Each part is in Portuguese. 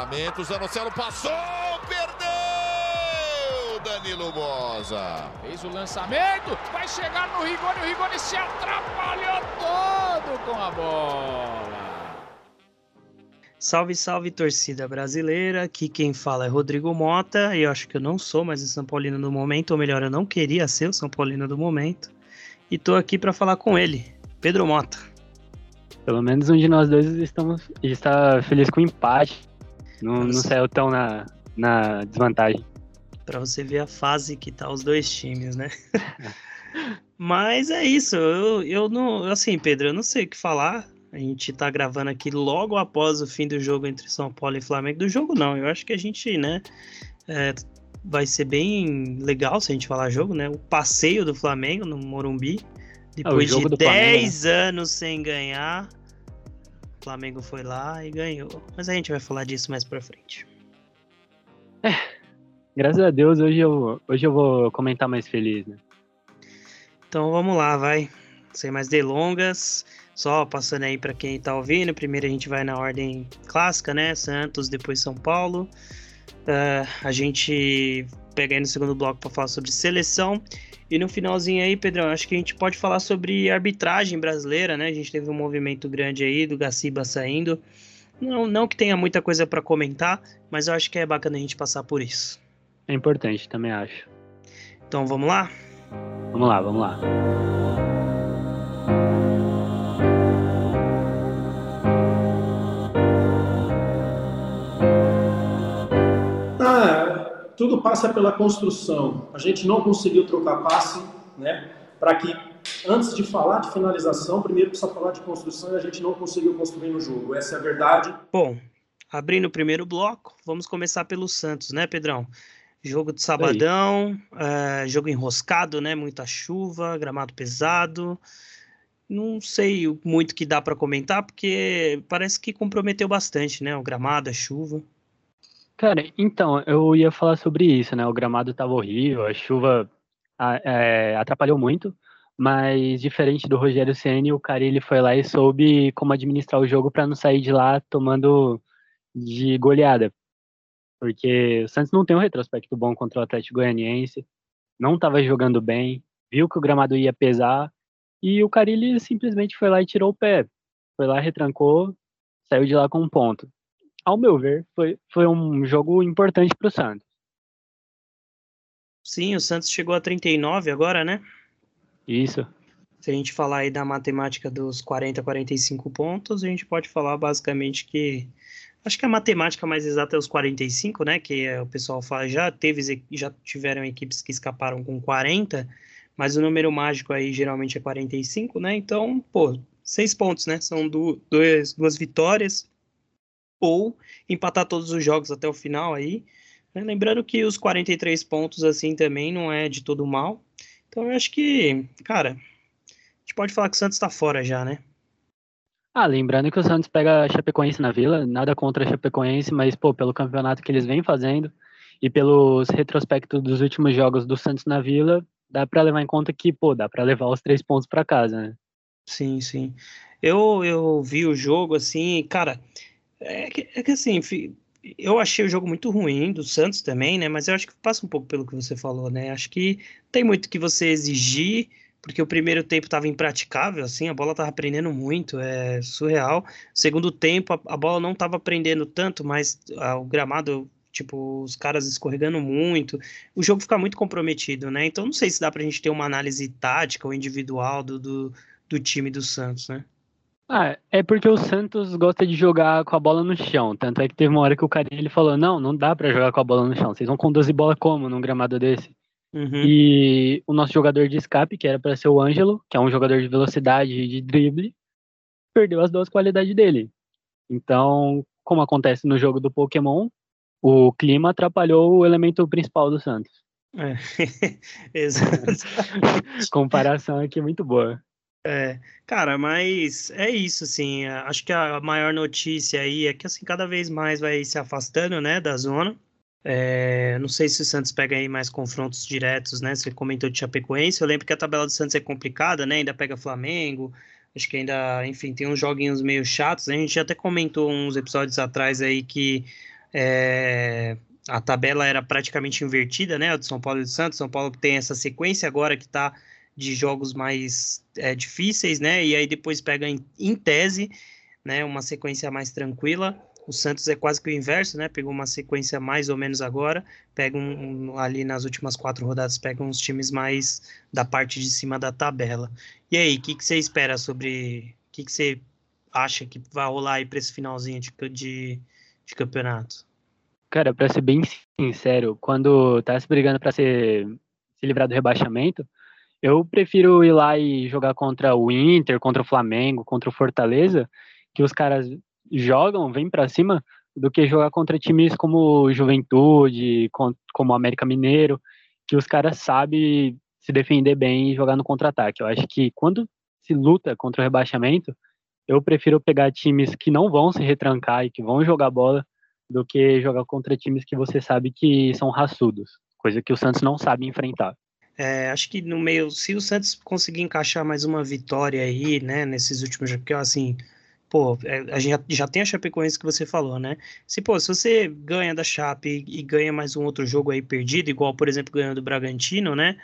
levantamento, Zanocelo passou, perdeu! Danilo Bosa. Fez o lançamento, vai chegar no Rigoni, o Rigoni se atrapalhou todo com a bola. Salve, salve torcida brasileira. Aqui quem fala é Rodrigo Mota. E eu acho que eu não sou mais o São Paulino do momento, ou melhor, eu não queria ser o São Paulino do momento. E tô aqui para falar com ele, Pedro Mota. Pelo menos um de nós dois estamos está feliz com o empate. Não, não saiu tão na, na desvantagem. Para você ver a fase que tá os dois times, né? Mas é isso. Eu, eu não, assim, Pedro, eu não sei o que falar. A gente tá gravando aqui logo após o fim do jogo entre São Paulo e Flamengo. Do jogo não, eu acho que a gente, né, é, vai ser bem legal se a gente falar jogo, né? O passeio do Flamengo no Morumbi. Depois de 10 né? anos sem ganhar, o Flamengo foi lá e ganhou. Mas a gente vai falar disso mais pra frente. É, graças a Deus hoje eu, hoje eu vou comentar mais feliz, né? Então vamos lá, vai. Sem mais delongas. Só passando aí para quem está ouvindo, primeiro a gente vai na ordem clássica, né? Santos, depois São Paulo. Uh, a gente pega aí no segundo bloco para falar sobre seleção. E no finalzinho aí, Pedrão, acho que a gente pode falar sobre arbitragem brasileira, né? A gente teve um movimento grande aí do Gaciba saindo. Não, não que tenha muita coisa para comentar, mas eu acho que é bacana a gente passar por isso. É importante, também acho. Então vamos lá? Vamos lá, vamos lá. Tudo passa pela construção. A gente não conseguiu trocar passe, né? Para que antes de falar de finalização, primeiro precisa falar de construção e a gente não conseguiu construir no jogo. Essa é a verdade. Bom, abrindo o primeiro bloco, vamos começar pelo Santos, né, Pedrão? Jogo de sabadão, é, jogo enroscado, né? Muita chuva, gramado pesado. Não sei muito que dá para comentar, porque parece que comprometeu bastante, né? O gramado, a chuva. Cara, então, eu ia falar sobre isso, né? O gramado estava horrível, a chuva é, atrapalhou muito, mas diferente do Rogério Ceni, o cara ele foi lá e soube como administrar o jogo para não sair de lá tomando de goleada. Porque o Santos não tem um retrospecto bom contra o Atlético Goianiense, não estava jogando bem, viu que o gramado ia pesar e o Carilli simplesmente foi lá e tirou o pé. Foi lá, retrancou, saiu de lá com um ponto ao meu ver, foi, foi um jogo importante para o Santos. Sim, o Santos chegou a 39 agora, né? Isso. Se a gente falar aí da matemática dos 40, 45 pontos, a gente pode falar basicamente que. Acho que a matemática mais exata é os 45, né? Que é, o pessoal fala, já teve, já tiveram equipes que escaparam com 40, mas o número mágico aí geralmente é 45, né? Então, pô, seis pontos, né? São du duas, duas vitórias, ou empatar todos os jogos até o final aí. Né? Lembrando que os 43 pontos assim também não é de todo mal. Então eu acho que, cara, a gente pode falar que o Santos está fora já, né? Ah, lembrando que o Santos pega a Chapecoense na Vila, nada contra a Chapecoense, mas pô, pelo campeonato que eles vêm fazendo e pelos retrospectos dos últimos jogos do Santos na Vila, dá para levar em conta que, pô, dá para levar os três pontos para casa, né? Sim, sim. Eu, eu vi o jogo assim, cara, é que, é que assim, eu achei o jogo muito ruim do Santos também, né? Mas eu acho que passa um pouco pelo que você falou, né? Acho que tem muito que você exigir, porque o primeiro tempo estava impraticável, assim, a bola estava prendendo muito, é surreal. Segundo tempo, a, a bola não estava prendendo tanto, mas ah, o gramado, tipo, os caras escorregando muito, o jogo fica muito comprometido, né? Então não sei se dá pra gente ter uma análise tática ou individual do, do, do time do Santos, né? Ah, é porque o Santos gosta de jogar com a bola no chão. Tanto é que teve uma hora que o cara ele falou: não, não dá para jogar com a bola no chão. Vocês vão conduzir bola como num gramado desse? Uhum. E o nosso jogador de escape, que era para ser o Ângelo, que é um jogador de velocidade e de drible, perdeu as duas qualidades dele. Então, como acontece no jogo do Pokémon, o clima atrapalhou o elemento principal do Santos. É, exato. Comparação aqui muito boa. É, cara, mas é isso, assim, acho que a maior notícia aí é que, assim, cada vez mais vai se afastando, né, da zona. É, não sei se o Santos pega aí mais confrontos diretos, né, você comentou de Chapecoense, eu lembro que a tabela do Santos é complicada, né, ainda pega Flamengo, acho que ainda, enfim, tem uns joguinhos meio chatos, a gente até comentou uns episódios atrás aí que É, a tabela era praticamente invertida, né? A de São Paulo e do Santos. São Paulo tem essa sequência agora que está de jogos mais é, difíceis, né? E aí depois pega em, em, tese, né? Uma sequência mais tranquila. O Santos é quase que o inverso, né? Pegou uma sequência mais ou menos agora. Pega um, um, ali nas últimas quatro rodadas, pega uns times mais da parte de cima da tabela. E aí, o que, que você espera sobre. O que, que você acha que vai rolar aí para esse finalzinho de, de, de campeonato? Cara, para ser bem sincero, quando tá se brigando para se livrar do rebaixamento, eu prefiro ir lá e jogar contra o Inter, contra o Flamengo, contra o Fortaleza, que os caras jogam, vêm para cima, do que jogar contra times como Juventude, como América Mineiro, que os caras sabem se defender bem e jogar no contra-ataque. Eu acho que quando se luta contra o rebaixamento, eu prefiro pegar times que não vão se retrancar e que vão jogar bola do que jogar contra times que você sabe que são raçudos, coisa que o Santos não sabe enfrentar. É, acho que no meio, se o Santos conseguir encaixar mais uma vitória aí, né, nesses últimos, porque assim, pô, é, a gente já, já tem a Chapecoense que você falou, né? Se, pô, se você ganha da Chape e, ganha mais um outro jogo aí perdido, igual, por exemplo, ganhando do Bragantino, né?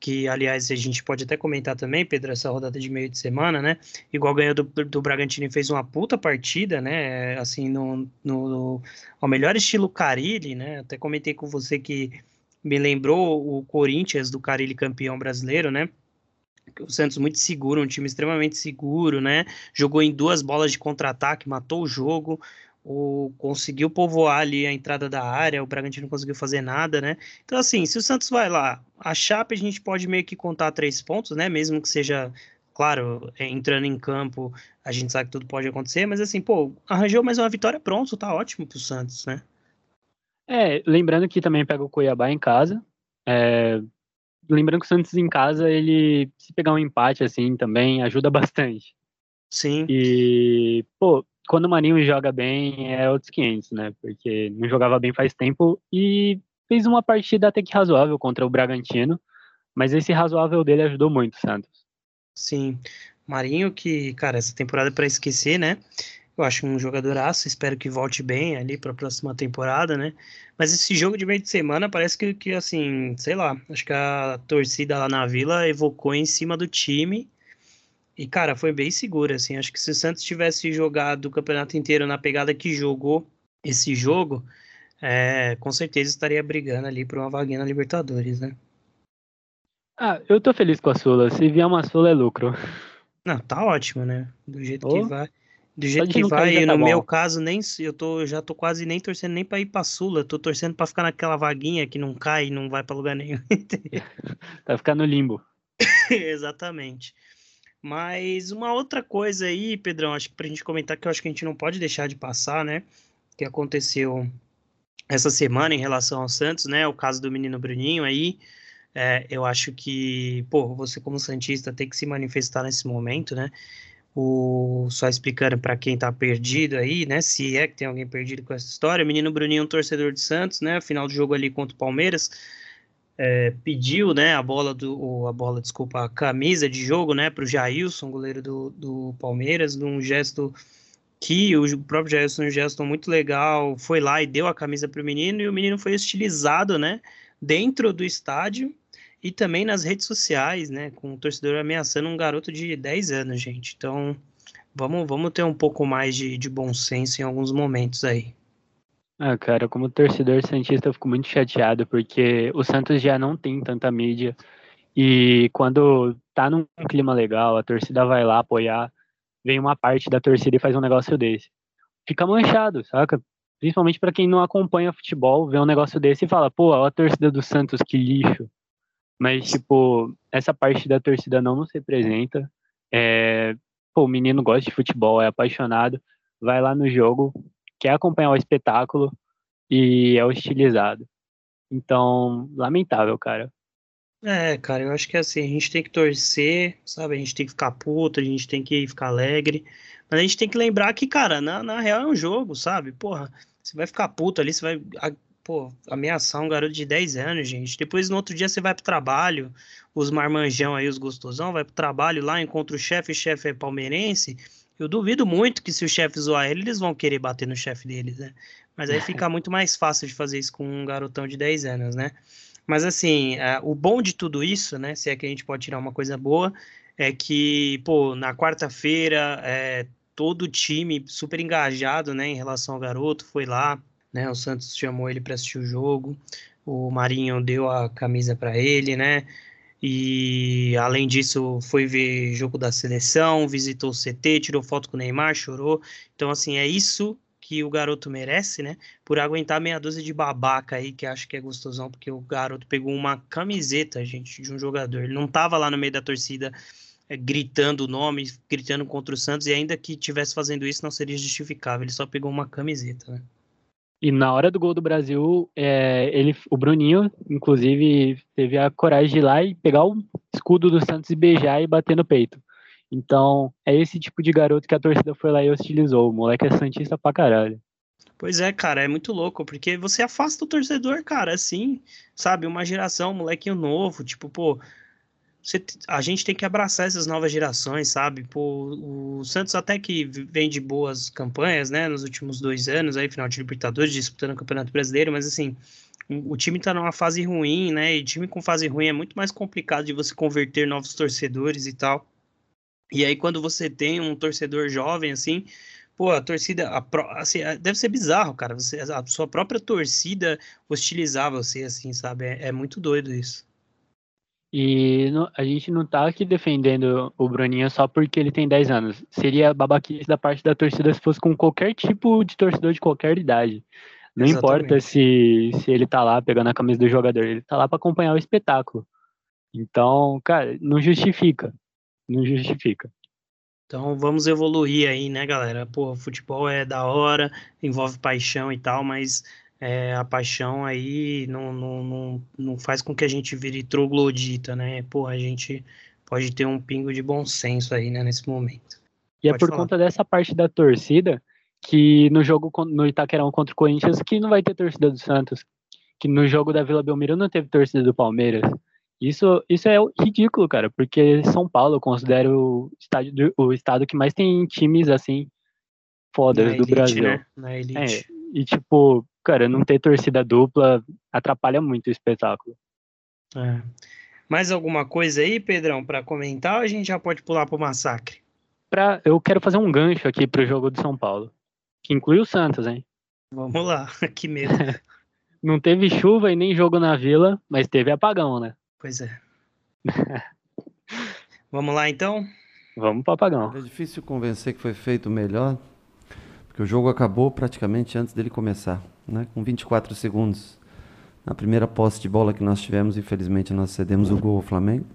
que aliás a gente pode até comentar também, Pedro, essa rodada de meio de semana, né? Igual ganhou do, do Bragantino e fez uma puta partida, né? Assim, no, no, no ao melhor estilo Carilli, né? Até comentei com você que me lembrou o Corinthians do Carilli campeão brasileiro, né? O Santos muito seguro, um time extremamente seguro, né? Jogou em duas bolas de contra-ataque, matou o jogo o, conseguiu povoar ali a entrada da área, o Bragantino não conseguiu fazer nada, né? Então, assim, se o Santos vai lá, a Chape a gente pode meio que contar três pontos, né? Mesmo que seja, claro, é, entrando em campo, a gente sabe que tudo pode acontecer, mas assim, pô, arranjou mais uma vitória, pronto, tá ótimo pro Santos, né? É, lembrando que também pega o Cuiabá em casa, é, lembrando que o Santos em casa, ele, se pegar um empate assim também, ajuda bastante. Sim. E, pô, quando o Marinho joga bem é outros 500, né? Porque não jogava bem faz tempo e fez uma partida até que razoável contra o Bragantino, mas esse razoável dele ajudou muito o Santos. Sim, Marinho que, cara, essa temporada é para esquecer, né? Eu acho um jogadoraço, espero que volte bem ali para a próxima temporada, né? Mas esse jogo de meio de semana parece que, que, assim, sei lá, acho que a torcida lá na Vila evocou em cima do time e, cara, foi bem seguro, assim. Acho que se o Santos tivesse jogado o campeonato inteiro na pegada que jogou esse jogo, é, com certeza estaria brigando ali por uma vaguinha na Libertadores, né? Ah, eu tô feliz com a Sula. Se vier uma Sula, é lucro. Não, tá ótimo, né? Do jeito oh. que vai. Do jeito que vai, e no tá meu caso, nem eu tô, já tô quase nem torcendo nem para ir pra Sula, tô torcendo para ficar naquela vaguinha que não cai e não vai para lugar nenhum. tá ficando no limbo. Exatamente. Mas uma outra coisa aí, Pedrão, acho que pra gente comentar que eu acho que a gente não pode deixar de passar, né? Que aconteceu essa semana em relação ao Santos, né? O caso do menino Bruninho aí. É, eu acho que, pô, você como Santista tem que se manifestar nesse momento, né? O, só explicando para quem tá perdido aí, né? Se é que tem alguém perdido com essa história, o menino Bruninho um torcedor de Santos, né? Final do jogo ali contra o Palmeiras é, pediu né, a bola do a bola, desculpa, a camisa de jogo né, para o Jailson, goleiro do, do Palmeiras, num gesto que o próprio Jailson, um gesto muito legal, foi lá e deu a camisa para o menino, e o menino foi estilizado né, dentro do estádio e também nas redes sociais, né, com o torcedor ameaçando um garoto de 10 anos, gente. Então, vamos, vamos ter um pouco mais de, de bom senso em alguns momentos aí. Ah, cara, como torcedor santista eu fico muito chateado porque o Santos já não tem tanta mídia e quando tá num clima legal, a torcida vai lá apoiar, vem uma parte da torcida e faz um negócio desse. Fica manchado, saca? Principalmente para quem não acompanha futebol, vê um negócio desse e fala, pô, a torcida do Santos, que lixo. Mas, tipo, essa parte da torcida não nos representa. É, pô, o menino gosta de futebol, é apaixonado, vai lá no jogo, quer acompanhar o espetáculo e é hostilizado. Então, lamentável, cara. É, cara, eu acho que assim, a gente tem que torcer, sabe? A gente tem que ficar puto, a gente tem que ficar alegre. Mas a gente tem que lembrar que, cara, na, na real é um jogo, sabe? Porra, você vai ficar puto ali, você vai pô, ameaçar um garoto de 10 anos, gente. Depois no outro dia você vai pro trabalho, os marmanjão aí, os gostosão, vai pro trabalho lá, encontra o chefe, o chefe é palmeirense Eu duvido muito que se o chefe zoar ele, eles vão querer bater no chefe deles, né? Mas aí fica muito mais fácil de fazer isso com um garotão de 10 anos, né? Mas assim, uh, o bom de tudo isso, né? Se é que a gente pode tirar uma coisa boa, é que, pô, na quarta-feira, é, todo o time super engajado, né, em relação ao garoto, foi lá, né? O Santos chamou ele para assistir o jogo, o Marinho deu a camisa para ele, né? E além disso, foi ver jogo da seleção, visitou o CT, tirou foto com o Neymar, chorou. Então, assim, é isso que o garoto merece, né? Por aguentar meia dúzia de babaca aí, que acho que é gostosão, porque o garoto pegou uma camiseta, gente, de um jogador. Ele não tava lá no meio da torcida é, gritando o nome, gritando contra o Santos, e ainda que tivesse fazendo isso, não seria justificável. Ele só pegou uma camiseta, né? E na hora do gol do Brasil, é, ele, o Bruninho, inclusive, teve a coragem de ir lá e pegar o escudo do Santos e beijar e bater no peito. Então, é esse tipo de garoto que a torcida foi lá e hostilizou. O moleque é santista pra caralho. Pois é, cara, é muito louco, porque você afasta o torcedor, cara, assim, sabe? Uma geração, um molequinho novo, tipo, pô, você, a gente tem que abraçar essas novas gerações, sabe? Pô, o Santos até que vem de boas campanhas, né, nos últimos dois anos, aí, final de Libertadores, disputando o Campeonato Brasileiro, mas assim, o, time tá numa fase ruim, né, e time com fase ruim é muito mais complicado de você converter novos torcedores e tal. E aí, quando você tem um torcedor jovem, assim, pô, a torcida, a pro, assim, é, deve ser bizarro, cara, você, a sua própria torcida hostilizar você, assim, sabe? É, é muito doido isso. E no, a gente não tá aqui defendendo o Bruninho só porque ele tem 10 anos. Seria babaquice da parte da torcida se fosse com qualquer tipo de torcedor de qualquer idade. Não Exatamente. importa se, se ele tá lá pegando a camisa do jogador, ele tá lá para acompanhar o espetáculo. Então, cara, não justifica. Não justifica. Então vamos evoluir aí, né, galera? Pô, futebol é da hora, envolve paixão e tal, mas é, a paixão aí não, não, não, não faz com que a gente vire troglodita, né? Pô, a gente pode ter um pingo de bom senso aí, né, nesse momento. E é pode é por falar. conta dessa parte da torcida que no jogo no Itaquerão contra o Corinthians que não vai ter torcida do Santos, que no jogo da Vila Belmiro não teve torcida do Palmeiras. Isso, isso é ridículo, cara, porque São Paulo eu considero o, estádio, o estado que mais tem times assim fodas Na do elite, Brasil. Né? Na elite. É, e tipo, cara, não ter torcida dupla atrapalha muito o espetáculo. É. Mais alguma coisa aí, Pedrão, para comentar ou a gente já pode pular pro massacre? Pra, eu quero fazer um gancho aqui pro jogo de São Paulo, que inclui o Santos, hein? Vamos lá, que medo. não teve chuva e nem jogo na Vila, mas teve apagão, né? Pois é. Vamos lá então? Vamos pro apagão. É difícil convencer que foi feito melhor, porque o jogo acabou praticamente antes dele começar né, com 24 segundos. Na primeira posse de bola que nós tivemos, infelizmente, nós cedemos o gol ao Flamengo.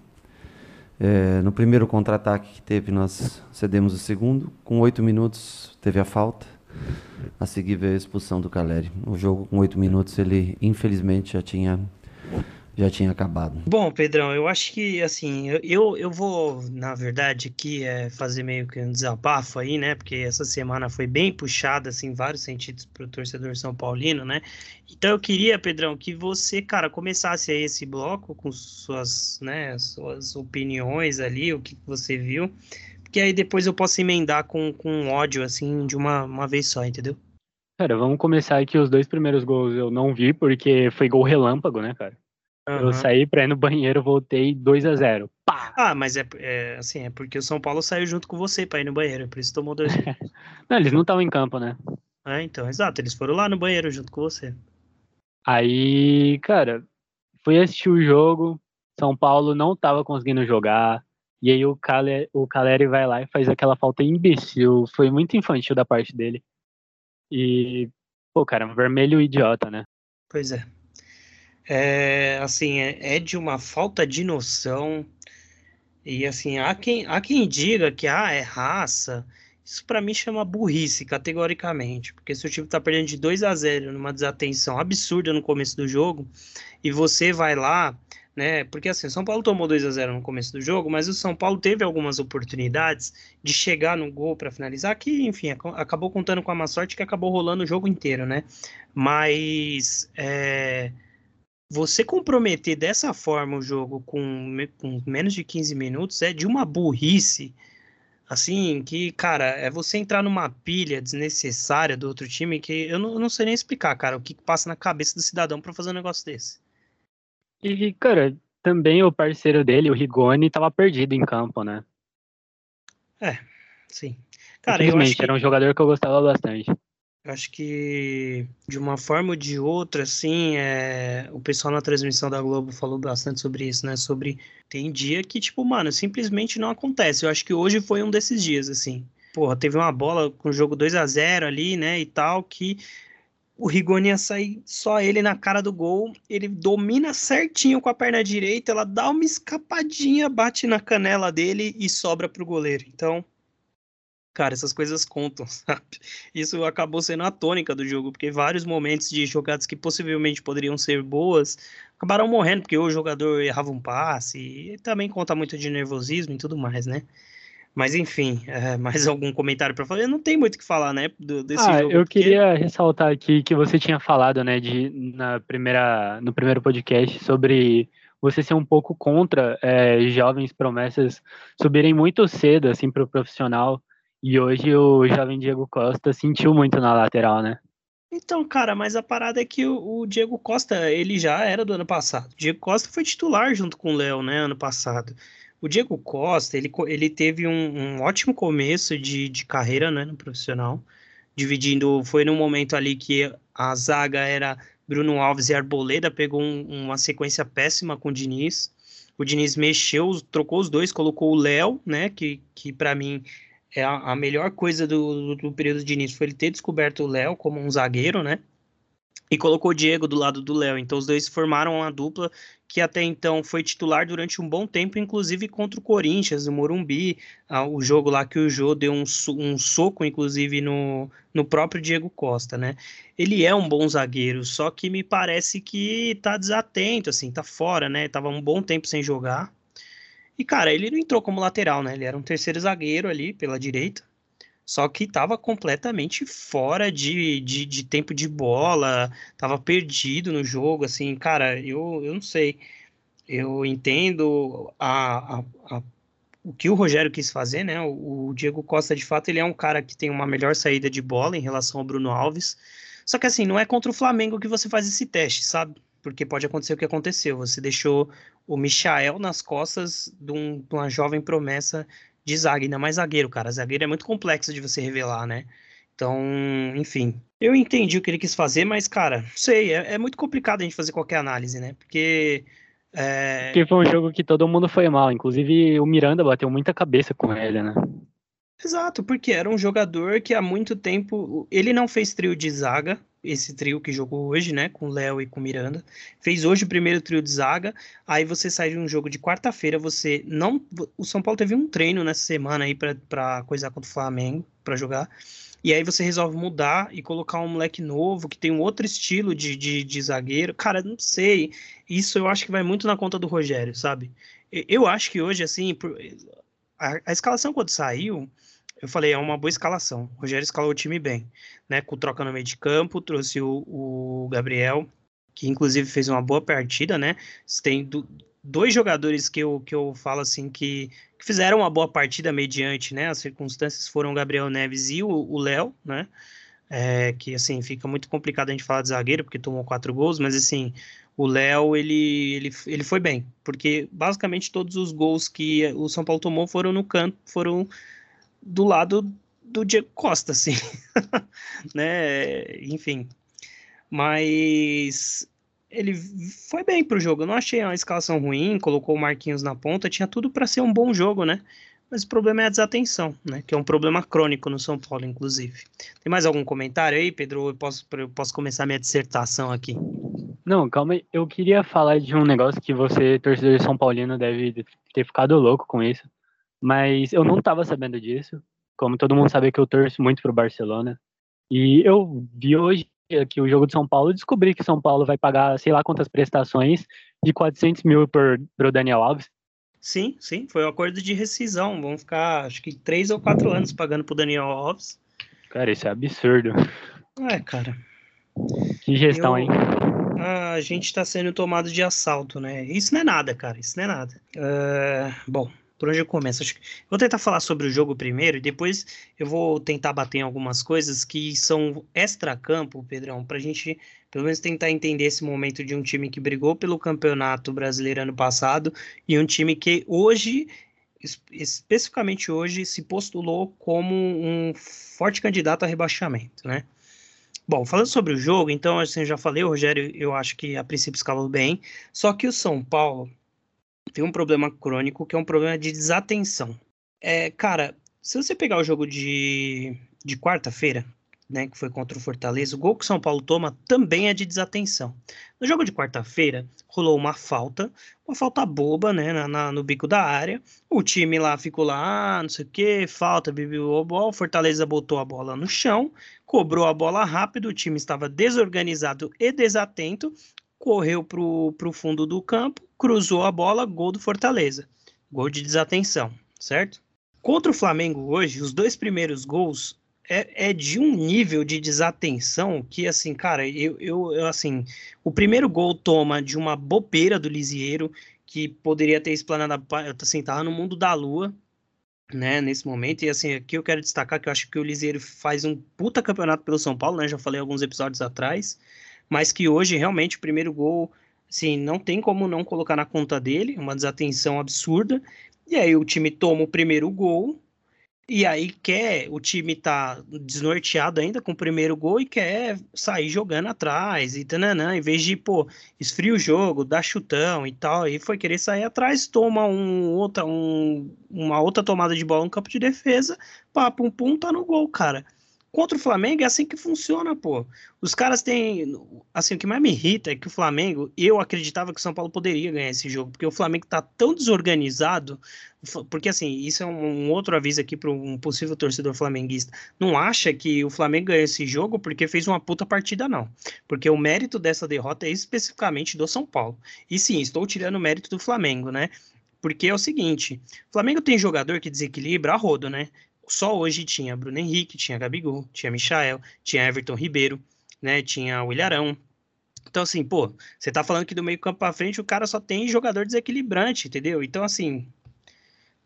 É, no primeiro contra-ataque que teve, nós cedemos o segundo. Com oito minutos, teve a falta. A seguir veio a expulsão do Caleri. O jogo, com oito minutos, ele infelizmente já tinha já tinha acabado. Bom, Pedrão, eu acho que, assim, eu, eu vou, na verdade, aqui é, fazer meio que um desabafo aí, né? Porque essa semana foi bem puxada, assim, em vários sentidos para o torcedor São Paulino, né? Então eu queria, Pedrão, que você, cara, começasse aí esse bloco com suas, né, suas opiniões ali, o que você viu, porque aí depois eu posso emendar com, com ódio, assim, de uma, uma vez só, entendeu? Cara, vamos começar aqui. Os dois primeiros gols eu não vi, porque foi gol relâmpago, né, cara? Uhum. Eu saí pra ir no banheiro, voltei 2 a 0 Pá! Ah, mas é, é, assim, é porque o São Paulo saiu junto com você pra ir no banheiro, por isso tomou dois. não, eles não estavam em campo, né? É, então, exato, eles foram lá no banheiro junto com você. Aí, cara, fui assistir o jogo, São Paulo não tava conseguindo jogar, e aí o, Caleri, o Caleri vai lá e faz aquela falta imbecil, foi muito infantil da parte dele. E, pô, cara, um vermelho idiota, né? Pois é é, assim, é, é, de uma falta de noção. E assim, há quem, há quem diga que ah, é raça. Isso para mim chama burrice, categoricamente. Porque se o time tá perdendo de 2 a 0 numa desatenção absurda no começo do jogo, e você vai lá, né? Porque assim, o São Paulo tomou 2 a 0 no começo do jogo, mas o São Paulo teve algumas oportunidades de chegar no gol para finalizar, que, enfim, acabou contando com a má sorte que acabou rolando o jogo inteiro, né? Mas. É você comprometer dessa forma o jogo com, com, menos de 15 minutos é de uma burrice Assim, que, cara, é você entrar numa pilha desnecessária do outro time que eu não, eu não sei nem explicar, cara, o que passa na cabeça do cidadão para fazer um negócio desse. E, cara, também o parceiro dele, o Rigoni, tava perdido em campo, né? É, sim. Cara, eu acho que... era um jogador que eu gostava bastante. Acho que, de uma forma ou de outra, assim, é... o pessoal na transmissão da Globo falou bastante sobre isso, né? Sobre. Tem dia que, tipo, mano, simplesmente não acontece. Eu acho que hoje foi um desses dias, assim. Porra, teve uma bola com o jogo 2 a 0 ali, né? E tal, que o Rigoni ia sair só ele na cara do gol. Ele domina certinho com a perna direita, ela dá uma escapadinha, bate na canela dele e sobra pro goleiro. Então, cara, essas coisas contam, sabe? Isso acabou sendo a tônica do jogo, porque vários momentos de jogadas que possivelmente poderiam ser boas acabaram morrendo, porque o jogador errava um passe, e também conta muito de nervosismo e tudo mais, né? Mas enfim, é, mais algum comentário para fazer? Não tem muito o que falar, né? Do, desse ah, jogo. Eu porque... queria ressaltar aqui que você tinha falado, né, de, na primeira, no primeiro podcast sobre você ser um pouco contra é, jovens promessas subirem muito cedo assim para o profissional e hoje o jovem Diego Costa sentiu muito na lateral, né? Então, cara, mas a parada é que o, o, Diego Costa, ele já era do ano passado. O Diego Costa foi titular junto com o Léo, né, ano passado. O Diego Costa, ele, ele teve um, um ótimo começo de, de carreira, né, no profissional. Dividindo, foi no momento ali que a zaga era Bruno Alves e Arboleda, pegou um, uma sequência péssima com o Diniz. O Diniz mexeu, trocou os dois, colocou o Léo, né, que, que para mim é a, a melhor coisa do, do, do, período de início foi ele ter descoberto o Léo como um zagueiro, né? E colocou o Diego do lado do Léo. Então os dois formaram uma dupla que até então foi titular durante um bom tempo, inclusive contra o Corinthians, o Morumbi, ah, o jogo lá que o Jô deu um, um soco, inclusive, no, no próprio Diego Costa, né? Ele é um bom zagueiro, só que me parece que tá desatento, assim, tá fora, né? Tava um bom tempo sem jogar. E, cara, ele não entrou como lateral, né? Ele era um terceiro zagueiro ali pela direita. Só que estava completamente fora de, de, de, tempo de bola, estava perdido no jogo, assim, cara, eu, eu não sei. Eu entendo a, a, a, o que o Rogério quis fazer, né? O, o, Diego Costa, de fato, ele é um cara que tem uma melhor saída de bola em relação ao Bruno Alves. Só que, assim, não é contra o Flamengo que você faz esse teste, sabe? Porque pode acontecer o que aconteceu. Você deixou o Michael nas costas de, um, de uma jovem promessa de zaga, ainda mais zagueiro, cara. Zagueiro é muito complexo de você revelar, né? Então, enfim. Eu entendi o que ele quis fazer, mas, cara, não sei, é, é muito complicado a gente fazer qualquer análise, né? Porque. É... Porque foi um jogo que todo mundo foi mal, inclusive o Miranda bateu muita cabeça com ele, né? Exato, porque era um jogador que há muito tempo. Ele não fez trio de zaga, esse trio que jogou hoje, né, com Léo e com Miranda. Fez hoje o primeiro trio de zaga. Aí você sai de um jogo de quarta-feira, você não. O São Paulo teve um treino nessa semana aí para coisar contra o Flamengo, para jogar. E aí você resolve mudar e colocar um moleque novo que tem um outro estilo de, de, de zagueiro. Cara, não sei. Isso eu acho que vai muito na conta do Rogério, sabe? Eu acho que hoje, assim, a, a escalação quando saiu eu falei, é uma boa escalação. O Rogério escalou o time bem, né? Com troca no meio de campo, trouxe o, o Gabriel, que inclusive fez uma boa partida, né? Tem do, dois jogadores que eu, que eu falo assim que, que, fizeram uma boa partida mediante, né? As circunstâncias foram o Gabriel Neves e o Léo, né? É, que assim fica muito complicado a gente falar de zagueiro porque tomou quatro gols, mas assim o Léo ele, ele, ele foi bem, porque basicamente todos os gols que o São Paulo tomou foram no canto, foram do lado do Diego Costa, assim, né? Enfim, mas ele foi bem pro jogo. Eu não achei uma escalação ruim, colocou o Marquinhos na ponta, tinha tudo para ser um bom jogo, né? Mas o problema é a desatenção, né? Que é um problema crônico no São Paulo, inclusive. Tem mais algum comentário aí, Pedro? Eu posso, eu posso começar minha dissertação aqui. Não, calma aí. Eu queria falar de um negócio que você, torcedor de São Paulino, deve ter ficado louco com isso. Mas eu não estava sabendo disso. Como todo mundo sabe que eu torço muito pro Barcelona. E eu vi hoje aqui o jogo de São Paulo e descobri que São Paulo vai pagar sei lá quantas prestações de 400 mil por, pro Daniel Alves. Sim, sim, foi um acordo de rescisão. Vão ficar, acho que, três ou quatro anos pagando pro Daniel Alves. Cara, isso é absurdo. É, cara. Que gestão, eu... hein? A gente tá sendo tomado de assalto, né? Isso não é nada, cara. Isso não é nada. Uh, bom, por onde eu começo? Acho que... Vou tentar falar sobre o jogo primeiro e depois eu vou tentar bater em algumas coisas que são extra-campo, Pedrão, para a gente pelo menos tentar entender esse momento de um time que brigou pelo campeonato brasileiro ano passado e um time que hoje, especificamente hoje, se postulou como um forte candidato a rebaixamento, né? Bom, falando sobre o jogo, então, assim, eu já falei, o Rogério, eu acho que a princípio escalou bem, só que o São Paulo tem um problema crônico que é um problema de desatenção. É, cara, se você pegar o jogo de, de quarta-feira, né, que foi contra o Fortaleza, o gol que o São Paulo toma também é de desatenção. No jogo de quarta-feira, rolou uma falta, uma falta boba, né, na, na, no bico da área. O time lá ficou lá, ah, não sei o que, falta, a bola. O Fortaleza botou a bola no chão, cobrou a bola rápido, o time estava desorganizado e desatento, correu para o fundo do campo, cruzou a bola, gol do Fortaleza. Gol de desatenção, certo? Contra o Flamengo hoje, os dois primeiros gols é, é, de um nível de desatenção que, assim, cara, eu, eu, eu, assim, o primeiro gol toma de uma bobeira do Lisieiro, que poderia ter explanado, assim, tava no mundo da lua, né, nesse momento, e assim, aqui eu quero destacar que eu acho que o Lisieiro faz um puta campeonato pelo São Paulo, né, já falei alguns episódios atrás, mas que hoje, realmente, o primeiro gol, assim, não tem como não colocar na conta dele, uma desatenção absurda, e aí o time toma o primeiro gol, e aí quer, o time tá desnorteado ainda com o primeiro gol e quer sair jogando atrás e tananã, em vez de, pô, esfria o jogo, dá chutão e tal, e foi querer sair atrás, toma um, outra, um, uma outra tomada de bola no campo de defesa, pá, pum, pum, tá no gol, cara. Contra o Flamengo é assim que funciona, pô. Os caras têm. Assim, o que mais me irrita é que o Flamengo, eu acreditava que o São Paulo poderia ganhar esse jogo, porque o Flamengo tá tão desorganizado. Porque, assim, isso é um, outro aviso aqui para um possível torcedor flamenguista. Não acha que o Flamengo ganhou esse jogo porque fez uma puta partida, não. Porque o mérito dessa derrota é especificamente do São Paulo. E sim, estou tirando o mérito do Flamengo, né? Porque é o seguinte: Flamengo tem jogador que desequilibra a rodo, né? Só hoje tinha Bruno Henrique, tinha Gabigol, tinha Michael, tinha Everton Ribeiro, né? Tinha o Ilharão. Então, assim, pô, você tá falando que do meio campo pra frente o cara só tem jogador desequilibrante, entendeu? Então, assim,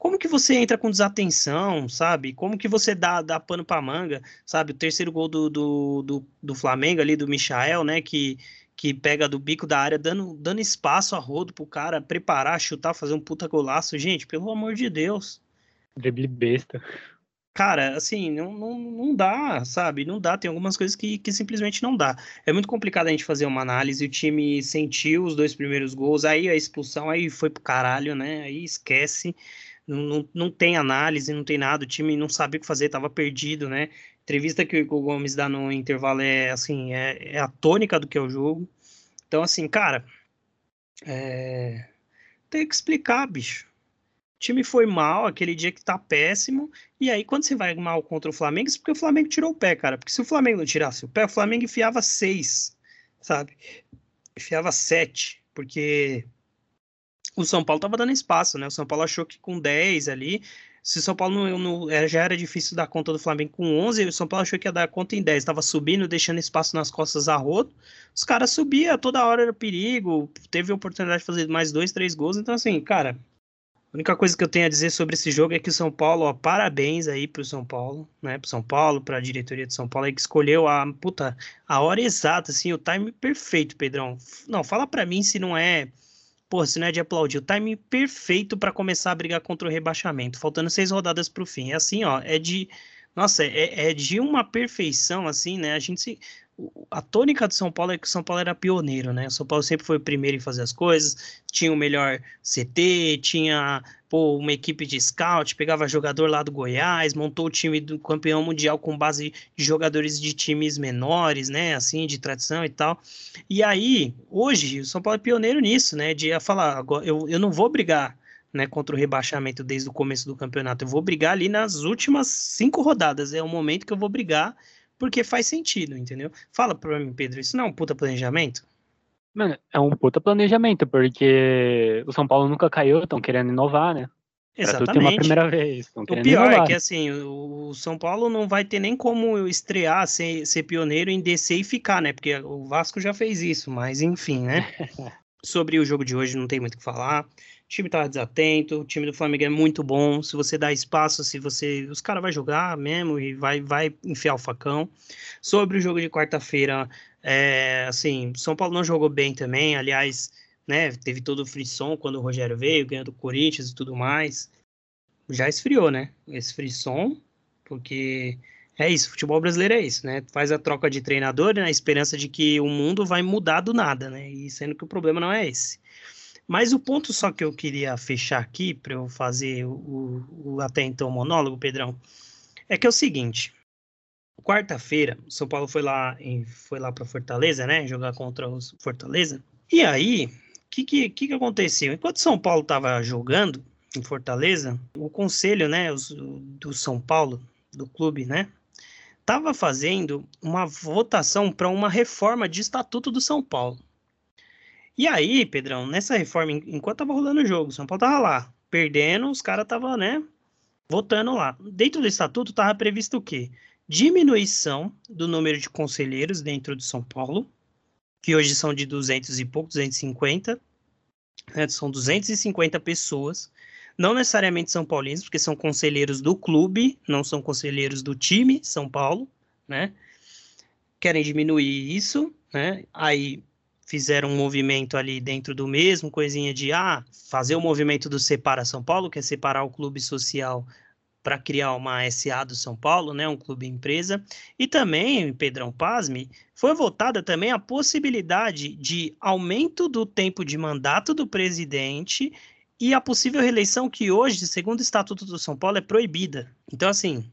como que você entra com desatenção, sabe? Como que você dá, dá pano pra manga, sabe? O terceiro gol do, do, do, do Flamengo ali, do Michael, né? Que, que pega do bico da área, dando, dando espaço a rodo pro cara preparar, chutar, fazer um puta golaço. Gente, pelo amor de Deus. Drible besta. Cara, assim, não, não, não dá, sabe? Não dá. Tem algumas coisas que, que simplesmente não dá. É muito complicado a gente fazer uma análise. O time sentiu os dois primeiros gols, aí a expulsão, aí foi pro caralho, né? Aí esquece. Não, não, não tem análise, não tem nada. O time não sabia o que fazer, tava perdido, né? Entrevista que o Gomes dá no intervalo é, assim, é, é a tônica do que é o jogo. Então, assim, cara, é... tem que explicar, bicho time foi mal, aquele dia que tá péssimo, e aí quando você vai mal contra o Flamengo, isso porque o Flamengo tirou o pé, cara. Porque se o Flamengo não tirasse o pé, o Flamengo enfiava seis, sabe? Enfiava sete, porque o São Paulo tava dando espaço, né? O São Paulo achou que com 10 ali, se o São Paulo não, não, é, já era difícil dar conta do Flamengo com 11, o São Paulo achou que ia dar conta em 10, estava subindo, deixando espaço nas costas a rodo, os caras subiam, toda hora era perigo, teve a oportunidade de fazer mais dois, três gols, então assim, cara, a única coisa que eu tenho a dizer sobre esse jogo é que o São Paulo, ó, parabéns aí pro São Paulo, né? Pro São Paulo, pra diretoria de São Paulo aí que escolheu a, puta, a hora exata, assim, o time perfeito, Pedrão. Não, fala pra mim se não é, pô, se não é de aplaudir, o time perfeito para começar a brigar contra o rebaixamento, faltando seis rodadas pro fim. É assim, ó, é de, nossa, é, é de uma perfeição, assim, né? A gente se, a tônica do São Paulo é que o São Paulo era pioneiro, né? O São Paulo sempre foi o primeiro em fazer as coisas, tinha o melhor CT, tinha pô, uma equipe de scout, pegava jogador lá do Goiás, montou o time do campeão mundial com base de jogadores de times menores, né? Assim, de tradição e tal. E aí, hoje, o São Paulo é pioneiro nisso, né? De falar, eu, eu não vou brigar né, contra o rebaixamento desde o começo do campeonato. Eu vou brigar ali nas últimas cinco rodadas. É o momento que eu vou brigar porque faz sentido, entendeu? Fala pra mim, Pedro, isso não é um puta planejamento? Mano, é um puta planejamento, porque o São Paulo nunca caiu, estão querendo inovar, né? Exatamente. Uma primeira vez. O pior é inovar. é que assim, o São Paulo não vai ter nem como estrear, ser, ser pioneiro em descer e ficar, né? Porque o Vasco já fez isso, mas enfim, né? Sobre o jogo de hoje, não tem muito o que falar. Time estava desatento, o time do Flamengo é muito bom. Se você dá espaço, se você. Os caras vão jogar mesmo e vai, vai enfiar o facão. Sobre o jogo de quarta-feira, é, assim, São Paulo não jogou bem também. Aliás, né, teve todo o frisson quando o Rogério veio, ganhando o Corinthians e tudo mais. Já esfriou, né? Esse frisson, porque é isso, futebol brasileiro é isso, né? Faz a troca de treinador na esperança de que o mundo vai mudar do nada, né? E sendo que o problema não é esse. Mas o ponto só que eu queria fechar aqui, para eu fazer o, o, até então monólogo, Pedrão, é que é o seguinte. Quarta-feira, o São Paulo foi lá, foi lá para Fortaleza, né? Jogar contra os Fortaleza. E aí, o que, que, que, que aconteceu? Enquanto São Paulo estava jogando em Fortaleza, o conselho, né, os, do São Paulo, do clube, né, estava fazendo uma votação para uma reforma de estatuto do São Paulo. E aí, Pedrão, nessa reforma, enquanto estava rolando o jogo, São Paulo estava lá, perdendo, os caras estavam, né, votando lá. Dentro do estatuto estava previsto o quê? Diminuição do número de conselheiros dentro de São Paulo, que hoje são de 200 e pouco, 250, né, são 250 pessoas, não necessariamente São Paulinos, porque são conselheiros do clube, não são conselheiros do time São Paulo, né? Querem diminuir isso, né? Aí fizeram um movimento ali dentro do mesmo, coisinha de ah, fazer o movimento do Separa São Paulo, que é separar o clube social para criar uma SA do São Paulo, né, um clube empresa, e também, Pedrão Pasme, foi votada também a possibilidade de aumento do tempo de mandato do presidente e a possível reeleição que hoje, segundo o Estatuto do São Paulo, é proibida. Então, assim,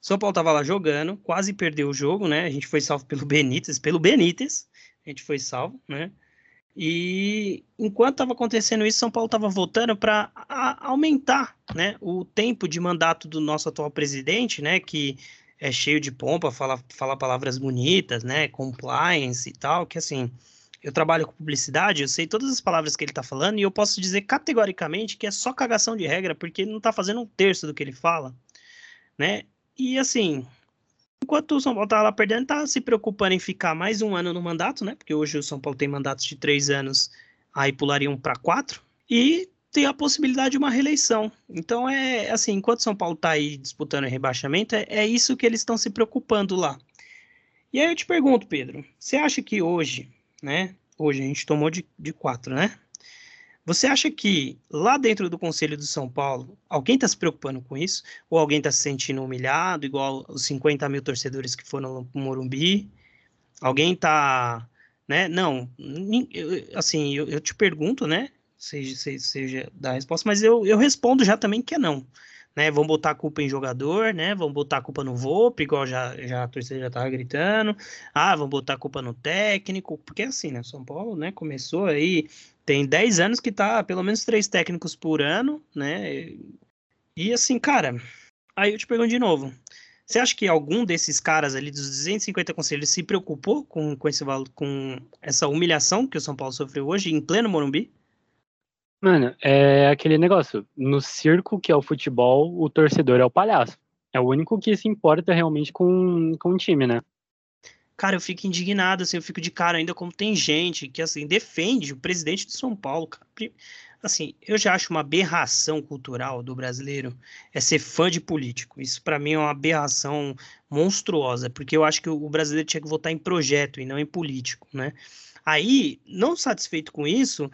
São Paulo estava lá jogando, quase perdeu o jogo, né? A gente foi salvo pelo Benítez, pelo Benítez, a gente foi salvo, né? E enquanto estava acontecendo isso, São Paulo estava voltando para aumentar, né, o tempo de mandato do nosso atual presidente, né, que é cheio de pompa, fala, fala palavras bonitas, né, compliance e tal, que assim, eu trabalho com publicidade, eu sei todas as palavras que ele está falando e eu posso dizer categoricamente que é só cagação de regra, porque ele não está fazendo um terço do que ele fala, né? E assim, enquanto o São Paulo tá lá perdendo, tá se preocupando em ficar mais um ano no mandato, né? Porque hoje o São Paulo tem mandatos de três anos, aí pulariam para quatro, e tem a possibilidade de uma reeleição. Então é assim, enquanto São Paulo tá aí disputando o rebaixamento, é, é isso que eles estão se preocupando lá. E aí eu te pergunto, Pedro, você acha que hoje né? Hoje a gente tomou de, de quatro, né? Você acha que lá dentro do Conselho do São Paulo, alguém está se preocupando com isso? Ou alguém está se sentindo humilhado, igual os 50 mil torcedores que foram no Morumbi? Alguém está, né? Não, assim, eu, eu te pergunto, né? Seja, seja, seja da resposta, mas eu, eu respondo já também que é não né? Vão botar a culpa em jogador, né? Vão botar a culpa no Volpe, igual já, já a torcida já tava gritando. Ah, vão botar a culpa no técnico, porque assim, né? São Paulo, né? Começou aí, tem 10 anos que tá pelo menos três técnicos por ano, né? E assim, cara, aí eu te pergunto de novo. Você acha que algum desses caras ali, dos 250 conselheiros, se preocupou com, com, esse, com essa humilhação que o São Paulo sofreu hoje em pleno Morumbi? Mano, é aquele negócio. No circo que é o futebol, o torcedor é o palhaço. É o único que se importa realmente com, com o time, né? Cara, eu fico indignado, assim, eu fico de cara ainda como tem gente que, assim, defende o presidente de São Paulo, cara. Assim, eu já acho uma aberração cultural do brasileiro é ser fã de político. Isso para mim é uma aberração monstruosa, porque eu acho que o brasileiro tinha que votar em projeto e não em político, né? Aí, não satisfeito com isso,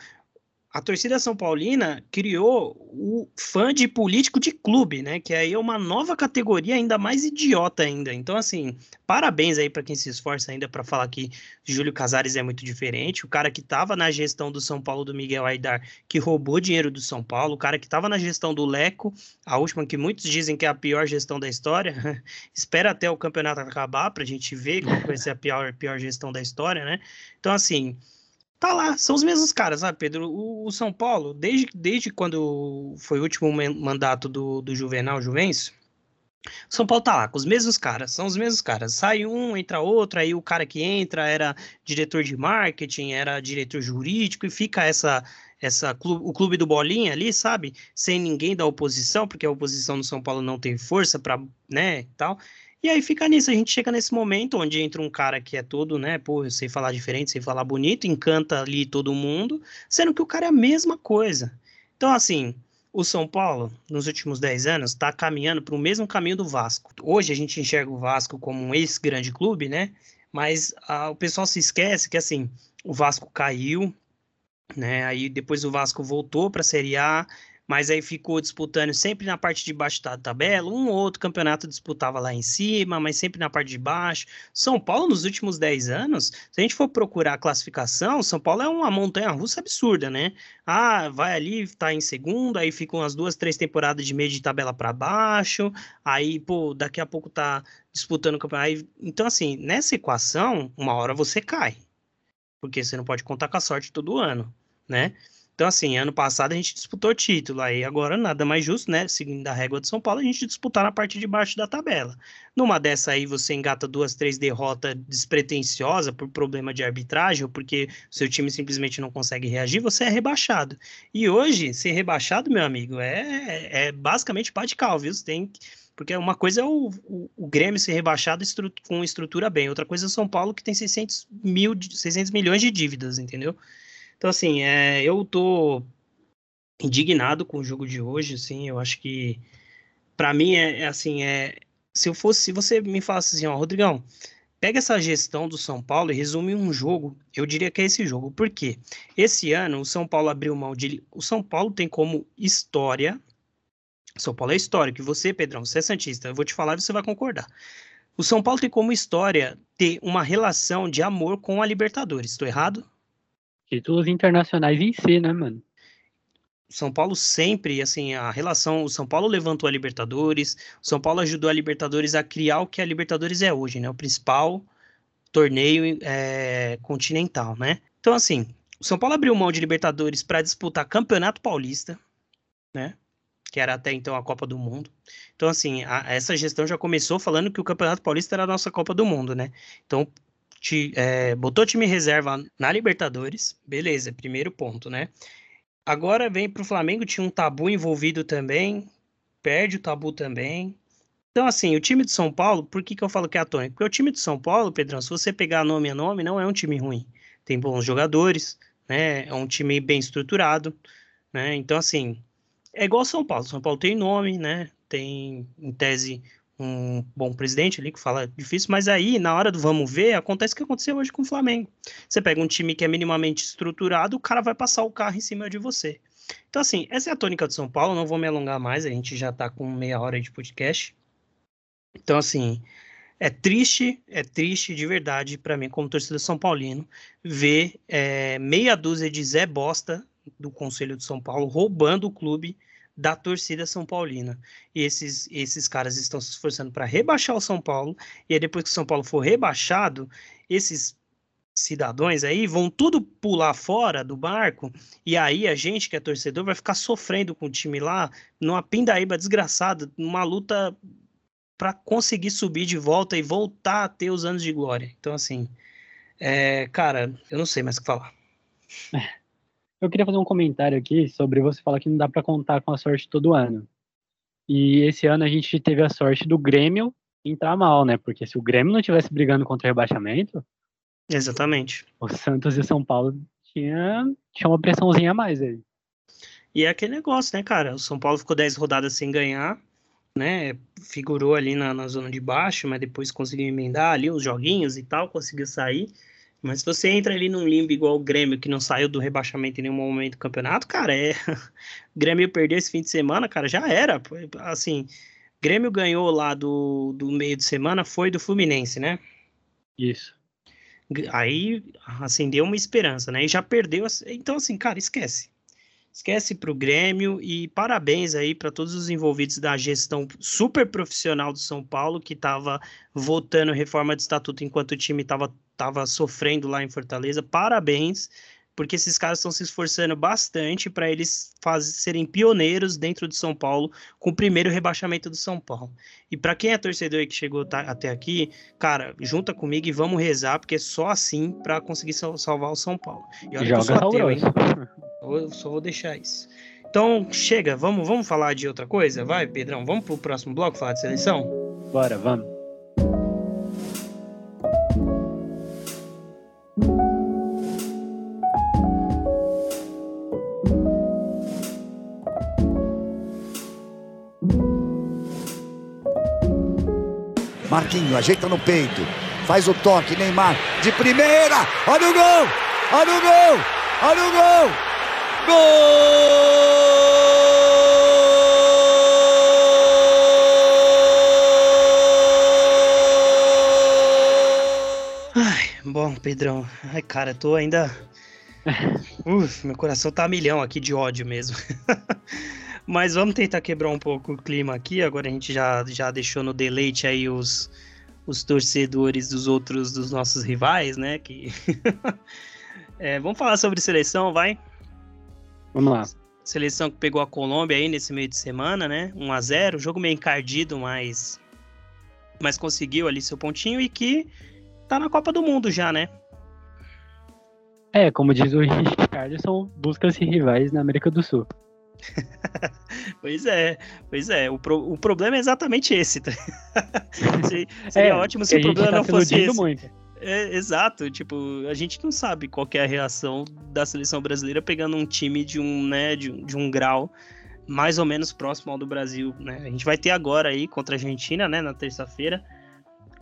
a torcida São Paulina criou o fã de político de clube, né? Que aí é uma nova categoria ainda mais idiota ainda. Então, assim, parabéns aí para quem se esforça ainda para falar que Júlio Casares é muito diferente. O cara que estava na gestão do São Paulo do Miguel Aidar, que roubou dinheiro do São Paulo. O cara que estava na gestão do Leco, a última que muitos dizem que é a pior gestão da história. Espera até o campeonato acabar para a gente ver qual vai ser a pior, pior gestão da história, né? Então, assim tá lá, são os mesmos caras, sabe, Pedro? O, o, São Paulo, desde, desde quando foi o último mandato do, do Juvenal Juvencio, São Paulo tá lá, com os mesmos caras, são os mesmos caras. Sai um, entra outro, aí o cara que entra era diretor de marketing, era diretor jurídico, e fica essa, essa o clube do Bolinha ali, sabe? Sem ninguém da oposição, porque a oposição no São Paulo não tem força para, né, tal. E aí fica nisso, a gente chega nesse momento onde entra um cara que é todo, né, pô, eu sei falar diferente, sei falar bonito, encanta ali todo mundo, sendo que o cara é a mesma coisa. Então, assim, o São Paulo, nos últimos 10 anos, está caminhando para o mesmo caminho do Vasco. Hoje a gente enxerga o Vasco como um ex-grande clube, né? Mas a, o pessoal se esquece que, assim, o Vasco caiu, né? Aí depois o Vasco voltou para a Série A, mas aí ficou disputando sempre na parte de baixo da tabela, um ou outro campeonato disputava lá em cima, mas sempre na parte de baixo. São Paulo, nos últimos 10 anos, se a gente for procurar a classificação, São Paulo é uma montanha-russa absurda, né? Ah, vai ali, tá em segundo, aí ficam as duas, três temporadas de meio de tabela para baixo, aí, pô, daqui a pouco tá disputando o campeonato. Então, assim, nessa equação, uma hora você cai, porque você não pode contar com a sorte todo ano, né? Então, assim, ano passado a gente disputou título, aí agora nada mais justo, né? Seguindo a régua de São Paulo, a gente disputar na parte de baixo da tabela. Numa dessa aí, você engata duas, três derrotas despretensiosas por problema de arbitragem ou porque seu time simplesmente não consegue reagir, você é rebaixado. E hoje, ser rebaixado, meu amigo, é, é basicamente pá de cal, viu? Você tem que porque uma coisa é o, o, o Grêmio ser rebaixado estru com estrutura bem, outra coisa é o São Paulo que tem 600, mil, 600 milhões de dívidas, entendeu? Então, assim, é, eu tô indignado com o jogo de hoje, assim, eu acho que para mim é, é, assim, é se eu fosse, se você me falasse assim, ó, Rodrigão, pega essa gestão do São Paulo e resume um jogo, eu diria que é esse jogo. Por quê? Esse ano o São Paulo abriu mão de o São Paulo tem como história São Paulo é histórico, e você, Pedrão, você é santista, eu vou te falar e você vai concordar. O São Paulo tem como história ter uma relação de amor com a Libertadores. Estou errado? Títulos internacionais em si, né, mano? São Paulo sempre, assim, a relação, o São Paulo levantou a Libertadores, o São Paulo ajudou a Libertadores a criar o que a Libertadores é hoje, né? O principal torneio é, continental, né? Então, assim, o São Paulo abriu mão de Libertadores para disputar Campeonato Paulista, né? Que era até então a Copa do Mundo. Então, assim, a, essa gestão já começou falando que o Campeonato Paulista era a nossa Copa do Mundo, né? Então, te, é, botou time reserva na Libertadores, beleza, primeiro ponto, né? Agora vem para o Flamengo, tinha um tabu envolvido também, perde o tabu também. Então, assim, o time de São Paulo, por que, que eu falo que é atônico? Porque o time de São Paulo, Pedrão, se você pegar nome a nome, não é um time ruim. Tem bons jogadores, né? É um time bem estruturado, né? Então, assim, é igual São Paulo. São Paulo tem nome, né? Tem, em tese, um bom presidente ali que fala difícil, mas aí, na hora do vamos ver, acontece o que aconteceu hoje com o Flamengo. Você pega um time que é minimamente estruturado, o cara vai passar o carro em cima de você. Então, assim, essa é a tônica de São Paulo, não vou me alongar mais, a gente já tá com meia hora de podcast. Então, assim, é triste, é triste de verdade para mim, como torcedor São Paulino, ver é, meia dúzia de Zé Bosta do Conselho de São Paulo roubando o clube da torcida São Paulina. E esses, esses caras estão se esforçando para rebaixar o São Paulo, e aí depois que o São Paulo for rebaixado, esses cidadãos aí vão tudo pular fora do barco, e aí a gente que é torcedor vai ficar sofrendo com o time lá, numa pindaíba desgraçada, numa luta para conseguir subir de volta e voltar a ter os anos de glória. Então, assim, é, cara, eu não sei mais o que falar. Eu queria fazer um comentário aqui sobre você falar que não dá para contar com a sorte todo ano. E esse ano a gente teve a sorte do Grêmio entrar mal, né? Porque se o Grêmio não tivesse brigando contra o rebaixamento. Exatamente. O Santos e o São Paulo tinha, tinha uma pressãozinha a mais aí. E é aquele negócio, né, cara? O São Paulo ficou 10 rodadas sem ganhar, né? Figurou ali na, na zona de baixo, mas depois conseguiu emendar ali os joguinhos e tal, conseguiu sair. Mas se você entra ali num limbo igual o Grêmio, que não saiu do rebaixamento em nenhum momento do campeonato, cara, é. O Grêmio perdeu esse fim de semana, cara, já era. Assim, Grêmio ganhou lá do, do meio de semana, foi do Fluminense, né? Isso. Aí acendeu uma esperança, né? E já perdeu. Então, assim, cara, esquece. Esquece para o Grêmio e parabéns aí para todos os envolvidos da gestão super profissional do São Paulo, que estava votando reforma de estatuto enquanto o time estava tava sofrendo lá em Fortaleza. Parabéns, porque esses caras estão se esforçando bastante para eles faz, serem pioneiros dentro de São Paulo com o primeiro rebaixamento do São Paulo. E para quem é torcedor e que chegou tá, até aqui, cara, junta comigo e vamos rezar, porque é só assim para conseguir sal salvar o São Paulo. E olha Joga que eu sou ateu, hein? Eu só vou deixar isso. Então, chega, vamos, vamos falar de outra coisa? Vai, Pedrão, vamos pro próximo bloco falar de seleção? Bora, vamos. Marquinho ajeita no peito, faz o toque, Neymar de primeira, olha o gol, olha o gol, olha o gol, Gol! Ai, bom, Pedrão. Ai, cara, tô ainda. Uf, meu coração tá a milhão aqui de ódio mesmo. Mas vamos tentar quebrar um pouco o clima aqui. Agora a gente já, já deixou no deleite aí os, os torcedores dos outros, dos nossos rivais, né? Que... é, vamos falar sobre seleção, vai? Vamos lá. Seleção que pegou a Colômbia aí nesse meio de semana, né? 1 a 0 jogo meio encardido, mas, mas conseguiu ali seu pontinho e que tá na Copa do Mundo já, né? É, como diz o Richardson, busca-se rivais na América do Sul. pois é, pois é. O, pro, o problema é exatamente esse. Tá? Seria é, ótimo se o problema tá não fosse esse. Muito. É, exato, tipo, a gente não sabe qual é a reação da seleção brasileira pegando um time de um, né, de, de um grau mais ou menos próximo ao do Brasil, né? A gente vai ter agora aí contra a Argentina, né, na terça-feira,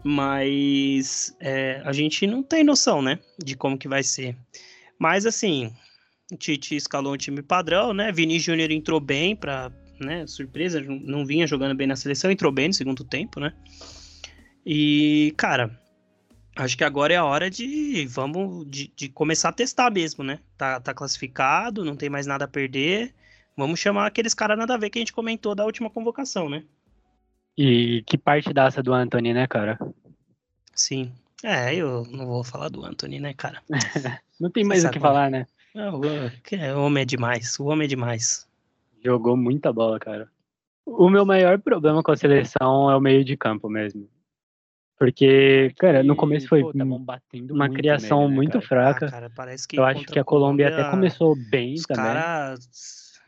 mas é, a gente não tem noção, né, de como que vai ser. Mas assim, o Tite escalou um time padrão, né? Vini Júnior entrou bem para, né? Surpresa, não vinha jogando bem na seleção, entrou bem no segundo tempo, né? E, cara, acho que agora é a hora de vamos de, de, começar a testar mesmo, né? Tá, tá classificado, não tem mais nada a perder. Vamos chamar aqueles caras nada a ver que a gente comentou da última convocação, né? E que parte dessa do Anthony, né, cara? Sim. É, eu não vou falar do Anthony, né, cara? não tem mais o que falar, né? É, o homem é demais, o homem é demais. Jogou muita bola, cara. O meu maior problema com a seleção é o meio de campo mesmo. Porque, cara, no começo foi pô, uma criação nele, né, muito cara? fraca. Ah, cara, eu acho que a Colômbia, Colômbia, até começou bem os também. Caras,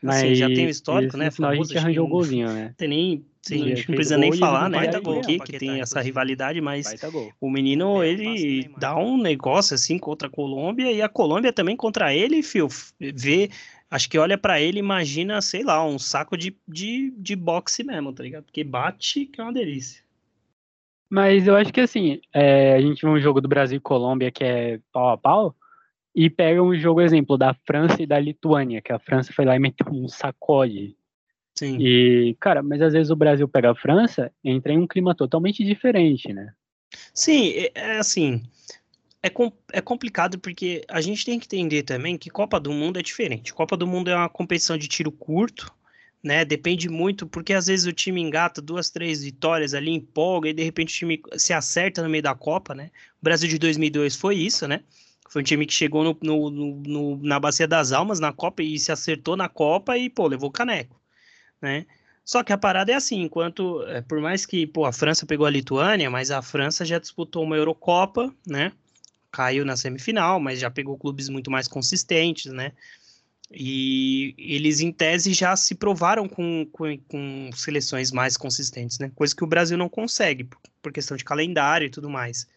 mas assim, já tem o histórico, né? Final a gente arranjou o golzinho, né? Tem nem, sim, a gente não precisa nem falar, né? Baita gol aqui, que tem essa rivalidade, mas o menino, ele dá um negócio assim contra a Colômbia e a Colômbia também contra ele, fio, vê acho que olha para ele imagina, sei lá, um saco de, de, de boxe mesmo, tá ligado? Porque bate que é uma delícia. Mas eu acho que assim, é, a gente viu um jogo do Brasil e Colômbia que é pau a pau, e pega um jogo, exemplo, da França e da Lituânia, que a França foi lá e meteu um sacode. Sim. E, cara, mas às vezes o Brasil pega a França e entra em um clima totalmente diferente, né? Sim, é, é assim. É, com, é complicado porque a gente tem que entender também que Copa do Mundo é diferente. Copa do Mundo é uma competição de tiro curto, né? Depende muito, porque às vezes o time engata duas, três vitórias ali, empolga, e de repente o time se acerta no meio da Copa, né? O Brasil de 2002 foi isso, né? Foi um time que chegou no, no, no, na Bacia das Almas na Copa e se acertou na Copa e, pô, levou caneco, né? Só que a parada é assim, enquanto, é, por mais que, pô, a França pegou a Lituânia, mas a França já disputou uma Eurocopa, né? Caiu na semifinal, mas já pegou clubes muito mais consistentes, né? E eles, em tese, já se provaram com, com, com seleções mais consistentes, né? Coisa que o Brasil não consegue, por questão de calendário e tudo mais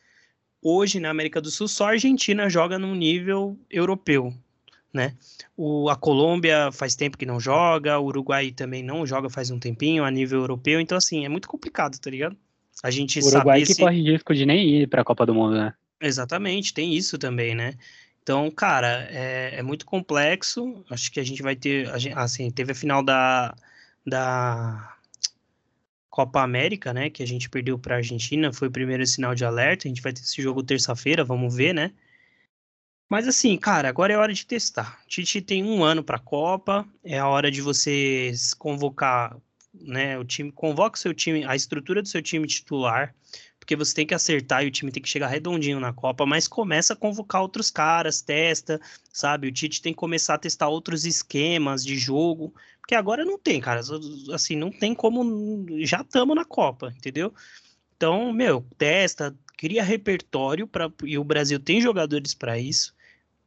hoje na América do Sul só a Argentina joga num nível europeu, né? O, a Colômbia faz tempo que não joga, o Uruguai também não joga faz um tempinho a nível europeu, então assim, é muito complicado, tá ligado? A gente o Uruguai que se... corre risco de nem ir para a Copa do Mundo, né? Exatamente, tem isso também, né? Então, cara, é, é muito complexo. Acho que a gente vai ter, assim, teve a final da, da Copa América, né, que a gente perdeu para a Argentina, foi o primeiro sinal de alerta. A gente vai ter esse jogo terça-feira, vamos ver, né? Mas assim, cara, agora é hora de testar. Tite tem um ano para a Copa, é a hora de vocês convocar, né, o time, convoca o seu time, a estrutura do seu time titular, porque você tem que acertar e o time tem que chegar redondinho na Copa, mas começa a convocar outros caras, testa, sabe? O Tite tem que começar a testar outros esquemas de jogo, porque agora não tem, cara. Assim, não tem como. Já estamos na Copa, entendeu? Então, meu, testa, cria repertório para e o Brasil tem jogadores para isso.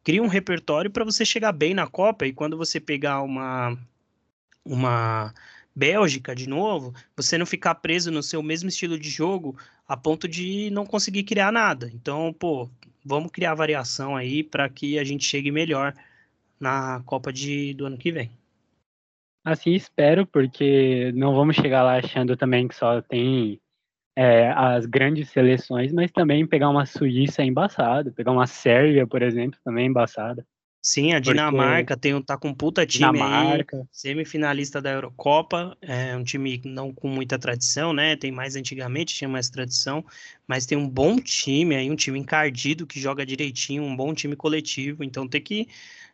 Cria um repertório para você chegar bem na Copa e quando você pegar uma uma Bélgica de novo, você não ficar preso no seu mesmo estilo de jogo a ponto de não conseguir criar nada. Então, pô, vamos criar variação aí para que a gente chegue melhor na Copa de, do ano que vem. Assim espero, porque não vamos chegar lá achando também que só tem é, as grandes seleções, mas também pegar uma Suíça embaçado, pegar uma Sérvia, por exemplo, também embaçada. Sim, a Dinamarca tem, tá com um puta time Dinamarca. aí, semifinalista da Eurocopa, é um time não com muita tradição, né? Tem mais antigamente, tinha mais tradição, mas tem um bom time aí, um time encardido que joga direitinho, um bom time coletivo. Então tem que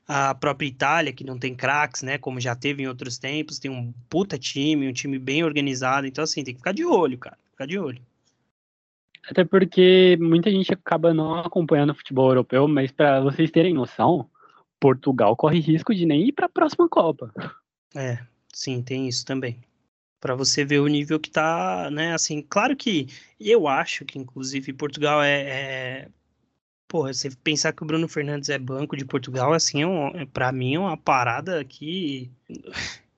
a própria Itália, que não tem craques, né? Como já teve em outros tempos, tem um puta time, um time bem organizado. Então, assim, tem que ficar de olho, cara. Ficar de olho. Até porque muita gente acaba não acompanhando o futebol europeu, mas para vocês terem noção, Portugal corre risco de nem ir para a próxima Copa. É, sim, tem isso também. Para você ver o nível que tá, né? Assim, claro que eu acho que, inclusive, Portugal é, é... Porra, você pensar que o Bruno Fernandes é banco de Portugal, assim, é um, é, para mim é uma parada que.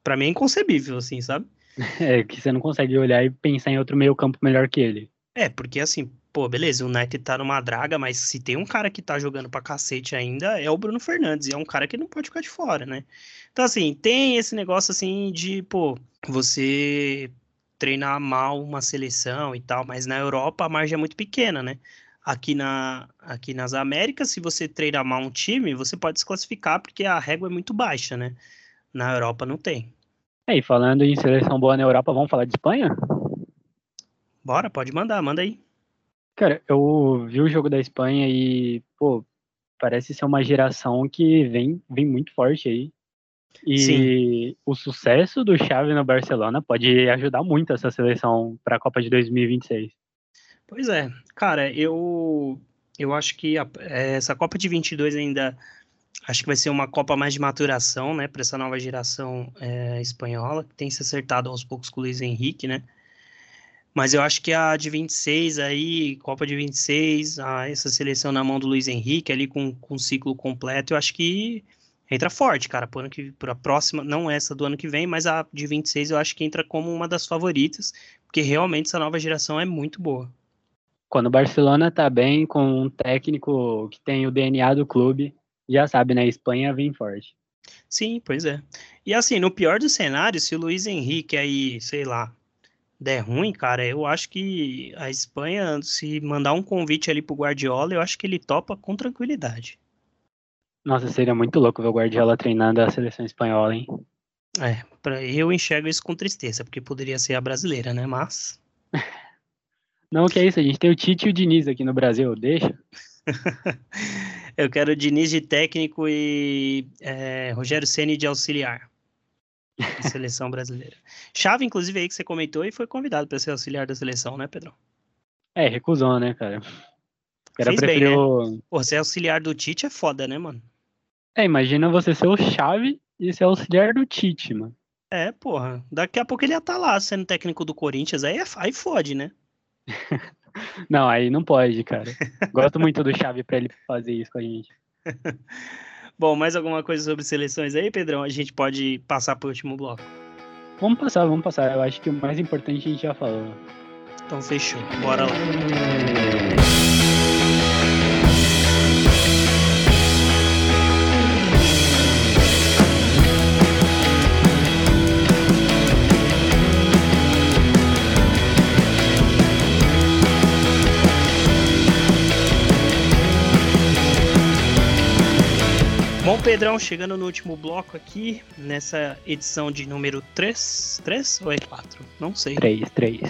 para mim é inconcebível, assim, sabe? É, que você não consegue olhar e pensar em outro meio campo melhor que ele. É, porque assim, pô, beleza, o United tá numa draga, mas se tem um cara que tá jogando pra cacete ainda, é o Bruno Fernandes, e é um cara que não pode ficar de fora, né? Então, assim, tem esse negócio assim de, pô, você treinar mal uma seleção e tal, mas na Europa a margem é muito pequena, né? Aqui, na, aqui nas Américas, se você treinar mal um time, você pode se classificar porque a régua é muito baixa, né? Na Europa não tem. É, e falando em seleção boa na Europa, vamos falar de Espanha? Bora, pode mandar, manda aí. Cara, eu vi o jogo da Espanha e, pô, parece ser uma geração que vem, vem muito forte aí. E Sim. o sucesso do Xavi no Barcelona pode ajudar muito essa seleção para a Copa de 2026. Pois é, cara, eu eu acho que a- essa Copa de 22 ainda acho que vai ser uma Copa mais de maturação, né, para essa nova geração é, espanhola, que tem se acertado aos poucos com o Luiz Henrique, né? Mas eu acho que a de 26 aí, Copa de 26, a, essa seleção na mão do Luiz Henrique ali com, com o ciclo completo, eu acho que entra forte, cara, para que para a próxima, não essa do ano que vem, mas a de 26 eu acho que entra como uma das favoritas, porque realmente essa nova geração é muito boa. Quando o Barcelona tá bem com um técnico que tem o DNA do clube, já sabe, né? Espanha vem forte. Sim, pois é. E assim, no pior dos cenários, se o Luiz Henrique aí, sei lá, der ruim, cara, eu acho que a Espanha, se mandar um convite ali pro Guardiola, eu acho que ele topa com tranquilidade. Nossa, seria muito louco ver o Guardiola treinando a seleção espanhola, hein? É, pra, eu enxergo isso com tristeza, porque poderia ser a brasileira, né? Mas. Não, que é isso, a gente tem o Tite e o Diniz aqui no Brasil, deixa. eu quero o Diniz de técnico e é, Rogério Ceni de auxiliar. seleção brasileira. Chave, inclusive, aí que você comentou e foi convidado para ser auxiliar da seleção, né, Pedrão? É, recusou, né, cara? Era Fez bem, preferiu. Pô, ser auxiliar do Tite é foda, né, mano? É, imagina você ser o chave e ser auxiliar do Tite, mano. É, porra. Daqui a pouco ele ia estar lá sendo técnico do Corinthians, aí, é, aí fode, né? Não, aí não pode, cara. Gosto muito do chave pra ele fazer isso com a gente. Bom, mais alguma coisa sobre seleções aí, Pedrão? A gente pode passar pro último bloco. Vamos passar, vamos passar. Eu acho que o mais importante a gente já falou. Então fechou. Bora lá. Pedrão, chegando no último bloco aqui, nessa edição de número 3. 3 ou é 4? Não sei. 3, 3.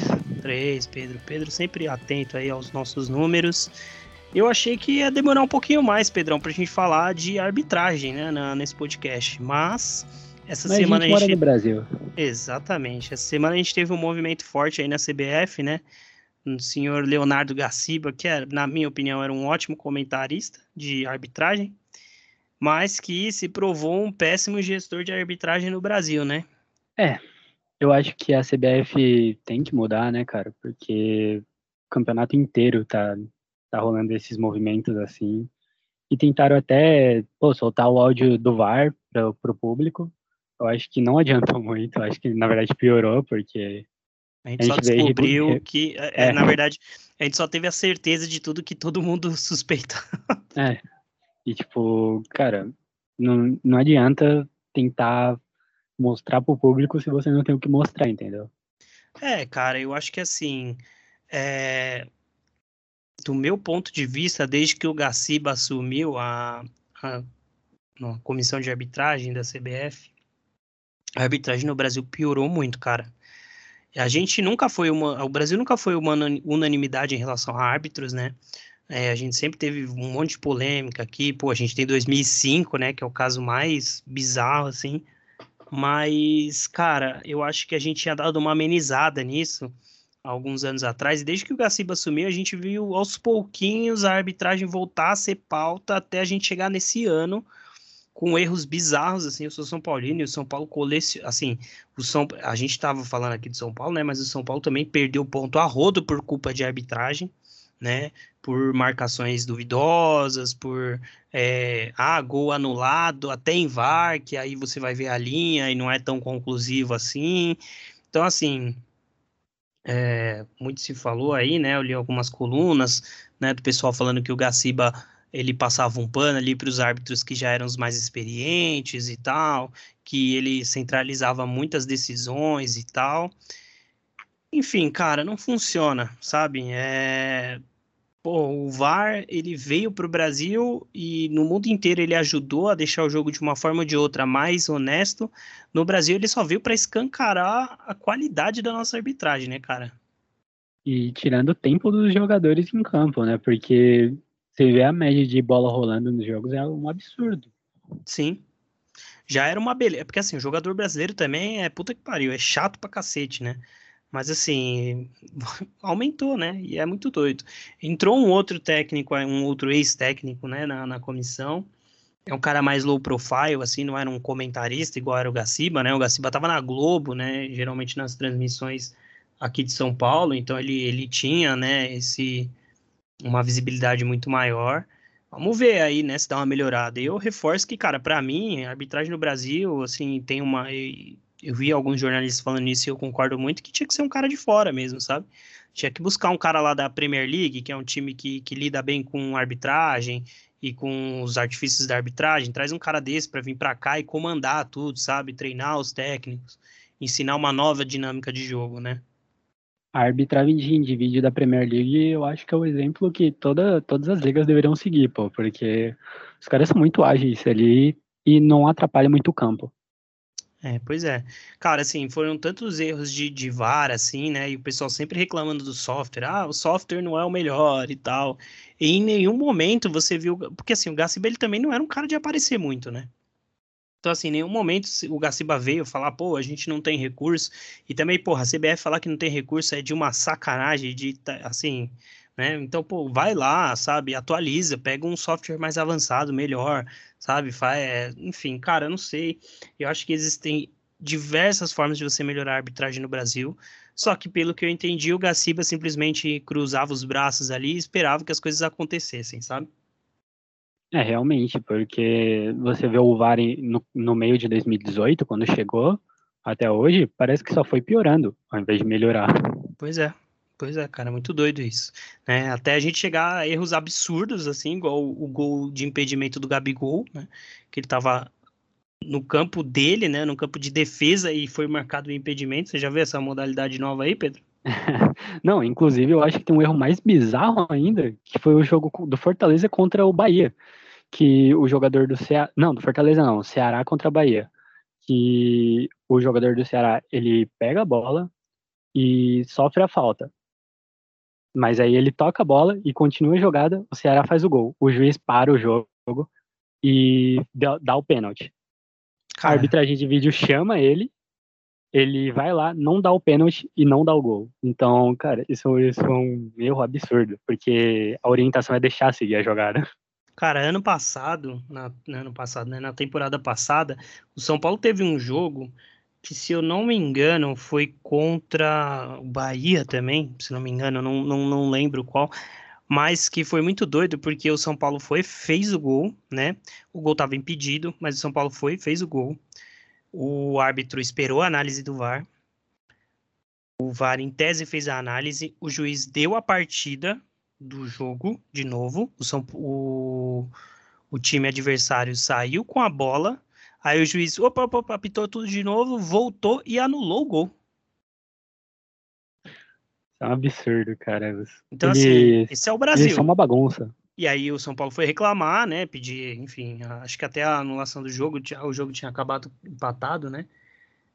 3, Pedro. Pedro sempre atento aí aos nossos números. Eu achei que ia demorar um pouquinho mais, Pedrão, pra gente falar de arbitragem, né, na, nesse podcast. Mas essa Mas semana a gente mora gente... no Brasil. Exatamente. Essa semana a gente teve um movimento forte aí na CBF, né? O senhor Leonardo Gaciba, que era, na minha opinião era um ótimo comentarista de arbitragem, mas que se provou um péssimo gestor de arbitragem no Brasil, né? É, eu acho que a CBF tem que mudar, né, cara? Porque o campeonato inteiro tá, tá rolando esses movimentos assim. E tentaram até pô, soltar o áudio do VAR para o público. Eu acho que não adiantou muito. Eu acho que na verdade piorou, porque A gente, A só gente vê descobriu rebu- que, é, é. na verdade, a gente só teve a certeza de tudo que todo mundo suspeita. é. E tipo, cara, não, não adianta tentar mostrar pro público se você não tem o que mostrar, entendeu? É, cara, eu acho que assim, é, do meu ponto de vista, desde que o Gaciba assumiu a, a, a comissão de arbitragem da CBF, a arbitragem no Brasil piorou muito, cara. A gente nunca foi uma. O Brasil nunca foi uma unanimidade em relação a árbitros, né? É, a gente sempre teve um monte de polêmica aqui. Pô, a gente tem 2005, né? Que é o caso mais bizarro, assim. Mas, cara, eu acho que a gente tinha dado uma amenizada nisso alguns anos atrás. E desde que o Gaciba assumiu, a gente viu aos pouquinhos a arbitragem voltar a ser pauta até a gente chegar nesse ano com erros bizarros, assim, eu sou São Paulino e o São Paulo coleciona, assim, o São, a gente estava falando aqui de São Paulo, né, mas o São Paulo também perdeu ponto a rodo por culpa de arbitragem, né, por marcações duvidosas, por, é, ah, gol anulado, até em VAR, que aí você vai ver a linha e não é tão conclusivo assim, então, assim, é, muito se falou aí, né, eu li algumas colunas, né, do pessoal falando que o Gaciba ele passava um pano ali para os árbitros que já eram os mais experientes e tal, que ele centralizava muitas decisões e tal. Enfim, cara, não funciona, sabe? É... Pô, o VAR, ele veio para o Brasil e no mundo inteiro ele ajudou a deixar o jogo de uma forma ou de outra mais honesto. No Brasil, ele só veio para escancarar a qualidade da nossa arbitragem, né, cara? E tirando o tempo dos jogadores em campo, né? Porque você vê a média de bola rolando nos jogos, é um absurdo. Sim. Já era uma beleza. Porque assim, o jogador brasileiro também é puta que pariu, é chato pra cacete, né? Mas assim, aumentou, né? E é muito doido. Entrou um outro técnico, um outro ex-técnico, né, na, na comissão. É um cara mais low profile, assim, não era um comentarista igual era o Gaciba, né? O Gaciba tava na Globo, né? Geralmente nas transmissões aqui de São Paulo, então ele, ele tinha, né, esse uma visibilidade muito maior. Vamos ver aí, né, se dá uma melhorada. Eu reforço que, cara, para mim, a arbitragem no Brasil, assim, tem uma. Eu vi alguns jornalistas falando isso e eu concordo muito que tinha que ser um cara de fora mesmo, sabe? Tinha que buscar um cara lá da Premier League, que é um time que, que lida bem com arbitragem e com os artifícios da arbitragem. Traz um cara desse para vir para cá e comandar tudo, sabe? Treinar os técnicos, ensinar uma nova dinâmica de jogo, né? a arbitragem de indivíduo da Premier League, eu acho que é o exemplo que toda, todas as ligas deveriam seguir, pô, porque os caras são muito ágeis ali e não atrapalham muito o campo. É, pois é. Cara, assim, foram tantos erros de, de VAR, assim, né? E o pessoal sempre reclamando do software. Ah, o software não é o melhor e tal. E em nenhum momento você viu. Porque, assim, o Gaciba ele também não era um cara de aparecer muito, né? Então, assim, em nenhum momento o Gaciba veio falar, pô, a gente não tem recurso. E também, porra, a CBF falar que não tem recurso é de uma sacanagem, de, assim, né? Então, pô, vai lá, sabe? Atualiza, pega um software mais avançado, melhor, sabe? Faz, é, enfim, cara, eu não sei. Eu acho que existem diversas formas de você melhorar a arbitragem no Brasil. Só que, pelo que eu entendi, o Gaciba simplesmente cruzava os braços ali e esperava que as coisas acontecessem, sabe? É, realmente, porque você vê o VAR no, no meio de 2018, quando chegou, até hoje, parece que só foi piorando, ao invés de melhorar. Pois é, pois é, cara, muito doido isso. Né? Até a gente chegar a erros absurdos, assim, igual o, gol de impedimento do Gabigol, né? Que ele tava no campo dele, né? No campo de defesa e foi marcado o impedimento. Você já viu essa modalidade nova aí, Pedro? Não, inclusive eu acho que tem um erro mais bizarro ainda, que foi o jogo do Fortaleza contra o Bahia que o jogador do Ceará, não, do Fortaleza não, Ceará contra Bahia, que o jogador do Ceará, ele pega a bola e sofre a falta. Mas aí ele toca a bola e continua a jogada, o Ceará faz o gol. O juiz para o jogo e dá o pênalti. A arbitragem de vídeo chama ele, ele vai lá, não dá o pênalti e não dá o gol. Então, cara, isso, isso é um erro absurdo, porque a orientação é deixar seguir a jogada. Cara, ano passado, na, né, ano passado, né, na temporada passada, o São Paulo teve um jogo que, se eu não me engano, foi contra o Bahia também, se não me engano, não, não, não lembro qual, mas que foi muito doido porque o São Paulo foi, fez o gol, né? O gol estava impedido, mas o São Paulo foi, fez o gol. O árbitro esperou a análise do VAR. O VAR, em tese, fez a análise. O juiz deu a partida do jogo, de novo. O, São, o, o time adversário saiu com a bola. Aí o juiz, opa, opa, opa, apitou tudo de novo, voltou e anulou o gol. é um absurdo, cara. Então, eles, assim, esse é o Brasil. Eles são uma bagunça. E aí o São Paulo foi reclamar, né? Pedir, enfim, acho que até a anulação do jogo, o jogo tinha acabado empatado, né?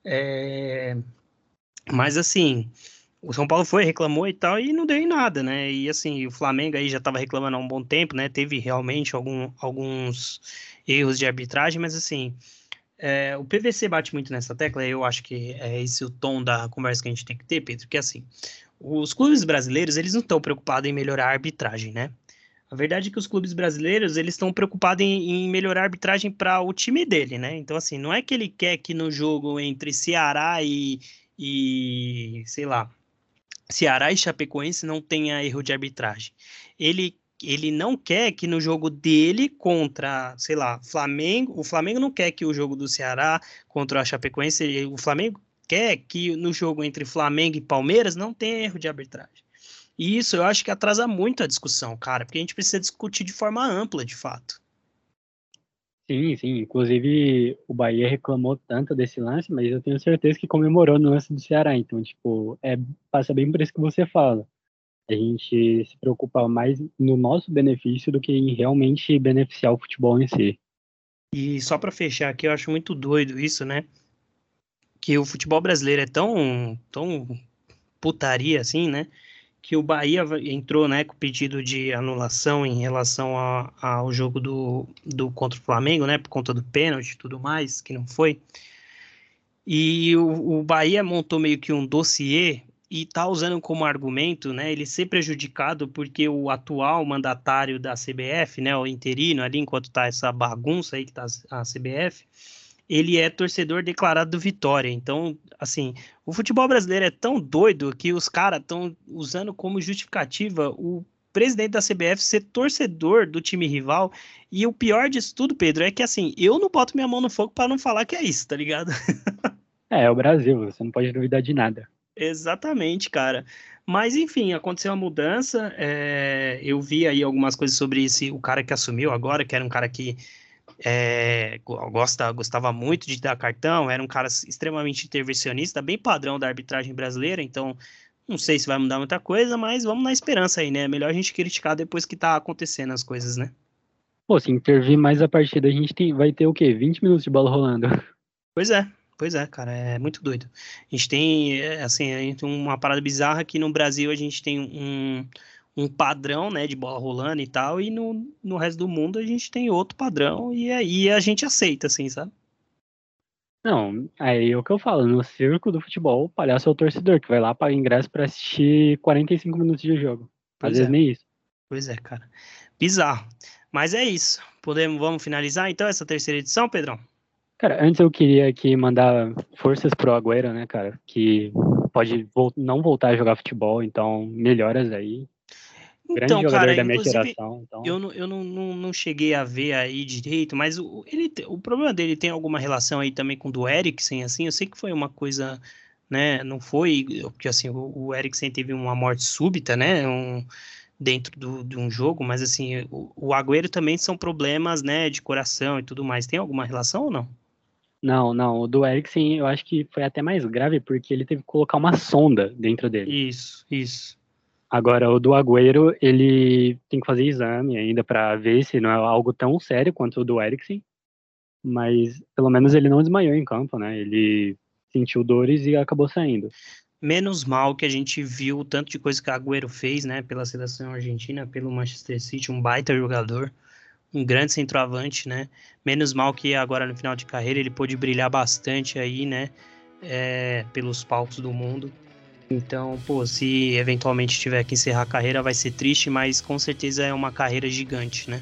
É... Mas assim, o São Paulo foi, reclamou e tal, e não deu em nada, né? E assim, o Flamengo aí já estava reclamando há um bom tempo, né? Teve realmente algum, alguns erros de arbitragem, mas assim, é, o PVC bate muito nessa tecla, eu acho que é esse o tom da conversa que a gente tem que ter, Pedro, que assim, os clubes brasileiros, eles não estão preocupados em melhorar a arbitragem, né? A verdade é que os clubes brasileiros eles estão preocupados em, em, melhorar a arbitragem para o time dele, né? Então, assim, não é que ele quer que no jogo entre Ceará e, e sei lá, Ceará e Chapecoense não tenha erro de arbitragem. Ele, ele não quer que no jogo dele contra, sei lá, Flamengo, o Flamengo não quer que o jogo do Ceará contra a Chapecoense, o Flamengo quer que no jogo entre Flamengo e Palmeiras não tenha erro de arbitragem. E isso eu acho que atrasa muito a discussão, cara, porque a gente precisa discutir de forma ampla, de fato. Sim, sim. Inclusive, o Bahia reclamou tanto desse lance, mas eu tenho certeza que comemorou no lance do Ceará. Então, tipo, é, passa bem por isso que você fala. A gente se preocupa mais no nosso benefício do que em realmente beneficiar o futebol em si. E só para fechar aqui, eu acho muito doido isso, né? Que o futebol brasileiro é tão, tão putaria assim, né? Que o Bahia entrou né, com pedido de anulação em relação a, ao jogo do, do contra o Flamengo, né, por conta do pênalti e tudo mais, que não foi. E o, o Bahia montou meio que um dossiê e está usando como argumento, né, ele ser prejudicado porque o atual mandatário da CBF, né, o interino ali, enquanto está essa bagunça aí que está a CBF, ele é torcedor declarado do Vitória. Então, assim, o futebol brasileiro é tão doido que os caras estão usando como justificativa o presidente da CBF ser torcedor do time rival. E o pior disso tudo, Pedro, é que assim, eu não boto minha mão no fogo para não falar que é isso, tá ligado? é, é o Brasil, você não pode duvidar de nada. Exatamente, cara. Mas enfim, aconteceu a mudança. É... eu vi aí algumas coisas sobre esse o cara que assumiu agora, que era um cara que é, gosta, gostava muito de dar cartão, era um cara extremamente intervencionista, bem padrão da arbitragem brasileira, então não sei se vai mudar muita coisa, mas vamos na esperança aí, né? Melhor a gente criticar depois que tá acontecendo as coisas, né? Pô, se intervir mais a partida, a gente tem, vai ter o quê? 20 minutos de bola rolando. Pois é, pois é, cara, é muito doido. A gente tem, é, assim, uma parada bizarra que no Brasil a gente tem um, um padrão, né, de bola rolando e tal, e no, no resto do mundo a gente tem outro padrão e aí a gente aceita, assim, sabe? Não, aí é o que eu falo, no circo do futebol, o palhaço é o torcedor, que vai lá pagar ingresso para assistir 45 minutos de jogo. Às pois vezes é. nem isso. Pois é, cara. Bizarro. Mas é isso. Podemos, vamos finalizar então essa terceira edição, Pedrão? Cara, antes eu queria aqui mandar forças pro Agüero, né, cara? Que pode não voltar a jogar futebol, então melhoras aí. Grande então, jogador cara, da minha geração. Então... Eu, não, eu não, não, não, cheguei a ver aí direito, mas o, ele, o problema dele tem alguma relação aí também com o do Eriksen, assim, eu sei que foi uma coisa, né, não foi, porque assim, o, o Eriksen teve uma morte súbita, né, um, dentro do, de um jogo, mas assim, o, o Agüero também são problemas, né, de coração e tudo mais, tem alguma relação ou não? Não, não, o do Eriksen eu acho que foi até mais grave, porque ele teve que colocar uma sonda dentro dele. Isso, isso. Agora, o do Agüero, ele tem que fazer exame ainda para ver se não é algo tão sério quanto o do Eriksen. Mas pelo menos ele não desmaiou em campo, né? Ele sentiu dores e acabou saindo. Menos mal que a gente viu o tanto de coisa que o Agüero fez, né? Pela seleção argentina, pelo Manchester City, um baita jogador, um grande centroavante, né? Menos mal que agora no final de carreira ele pôde brilhar bastante aí, né? É, pelos palcos do mundo. Então, pô, se eventualmente tiver que encerrar a carreira, vai ser triste, mas com certeza é uma carreira gigante, né?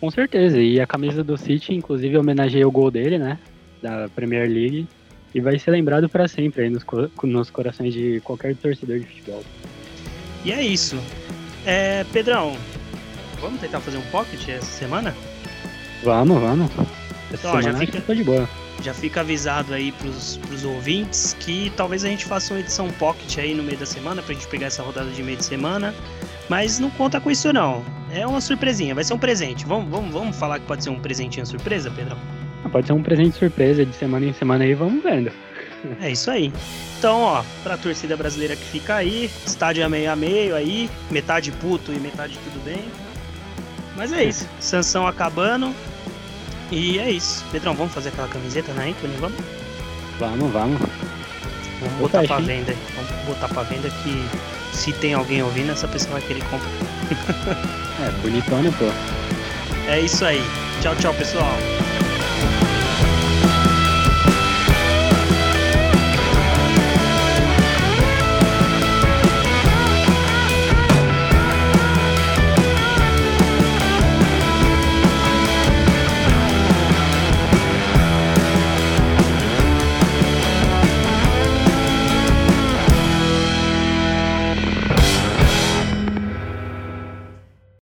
Com certeza, e a camisa do City, inclusive, homenageia o gol dele, né? Da Premier League, e vai ser lembrado para sempre aí nos, nos corações de qualquer torcedor de futebol. E é isso. É, Pedrão, vamos tentar fazer um pocket essa semana? Vamos, vamos. Essa então, semana já fica... de boa já fica avisado aí pros, pros ouvintes que talvez a gente faça uma edição pocket aí no meio da semana pra gente pegar essa rodada de meio de semana. Mas não conta com isso não. É uma surpresinha, vai ser um presente. Vamos, vamos, vamos falar que pode ser um presentinho surpresa, Pedrão? Ah, pode ser um presente surpresa de semana em semana aí, vamos vendo. É isso aí. Então, ó, pra torcida brasileira que fica aí, estádio é meio a meio aí, metade puto e metade tudo bem. Mas é isso. Sanção acabando. E é isso. Pedrão, vamos fazer aquela camiseta na Anthony? Vamos? Vamos, vamos. Vamos Eu botar fecho, pra hein? venda. Vamos botar pra venda que se tem alguém ouvindo, essa pessoa vai querer comprar. É, bonitona, pô. É isso aí. Tchau, tchau, pessoal.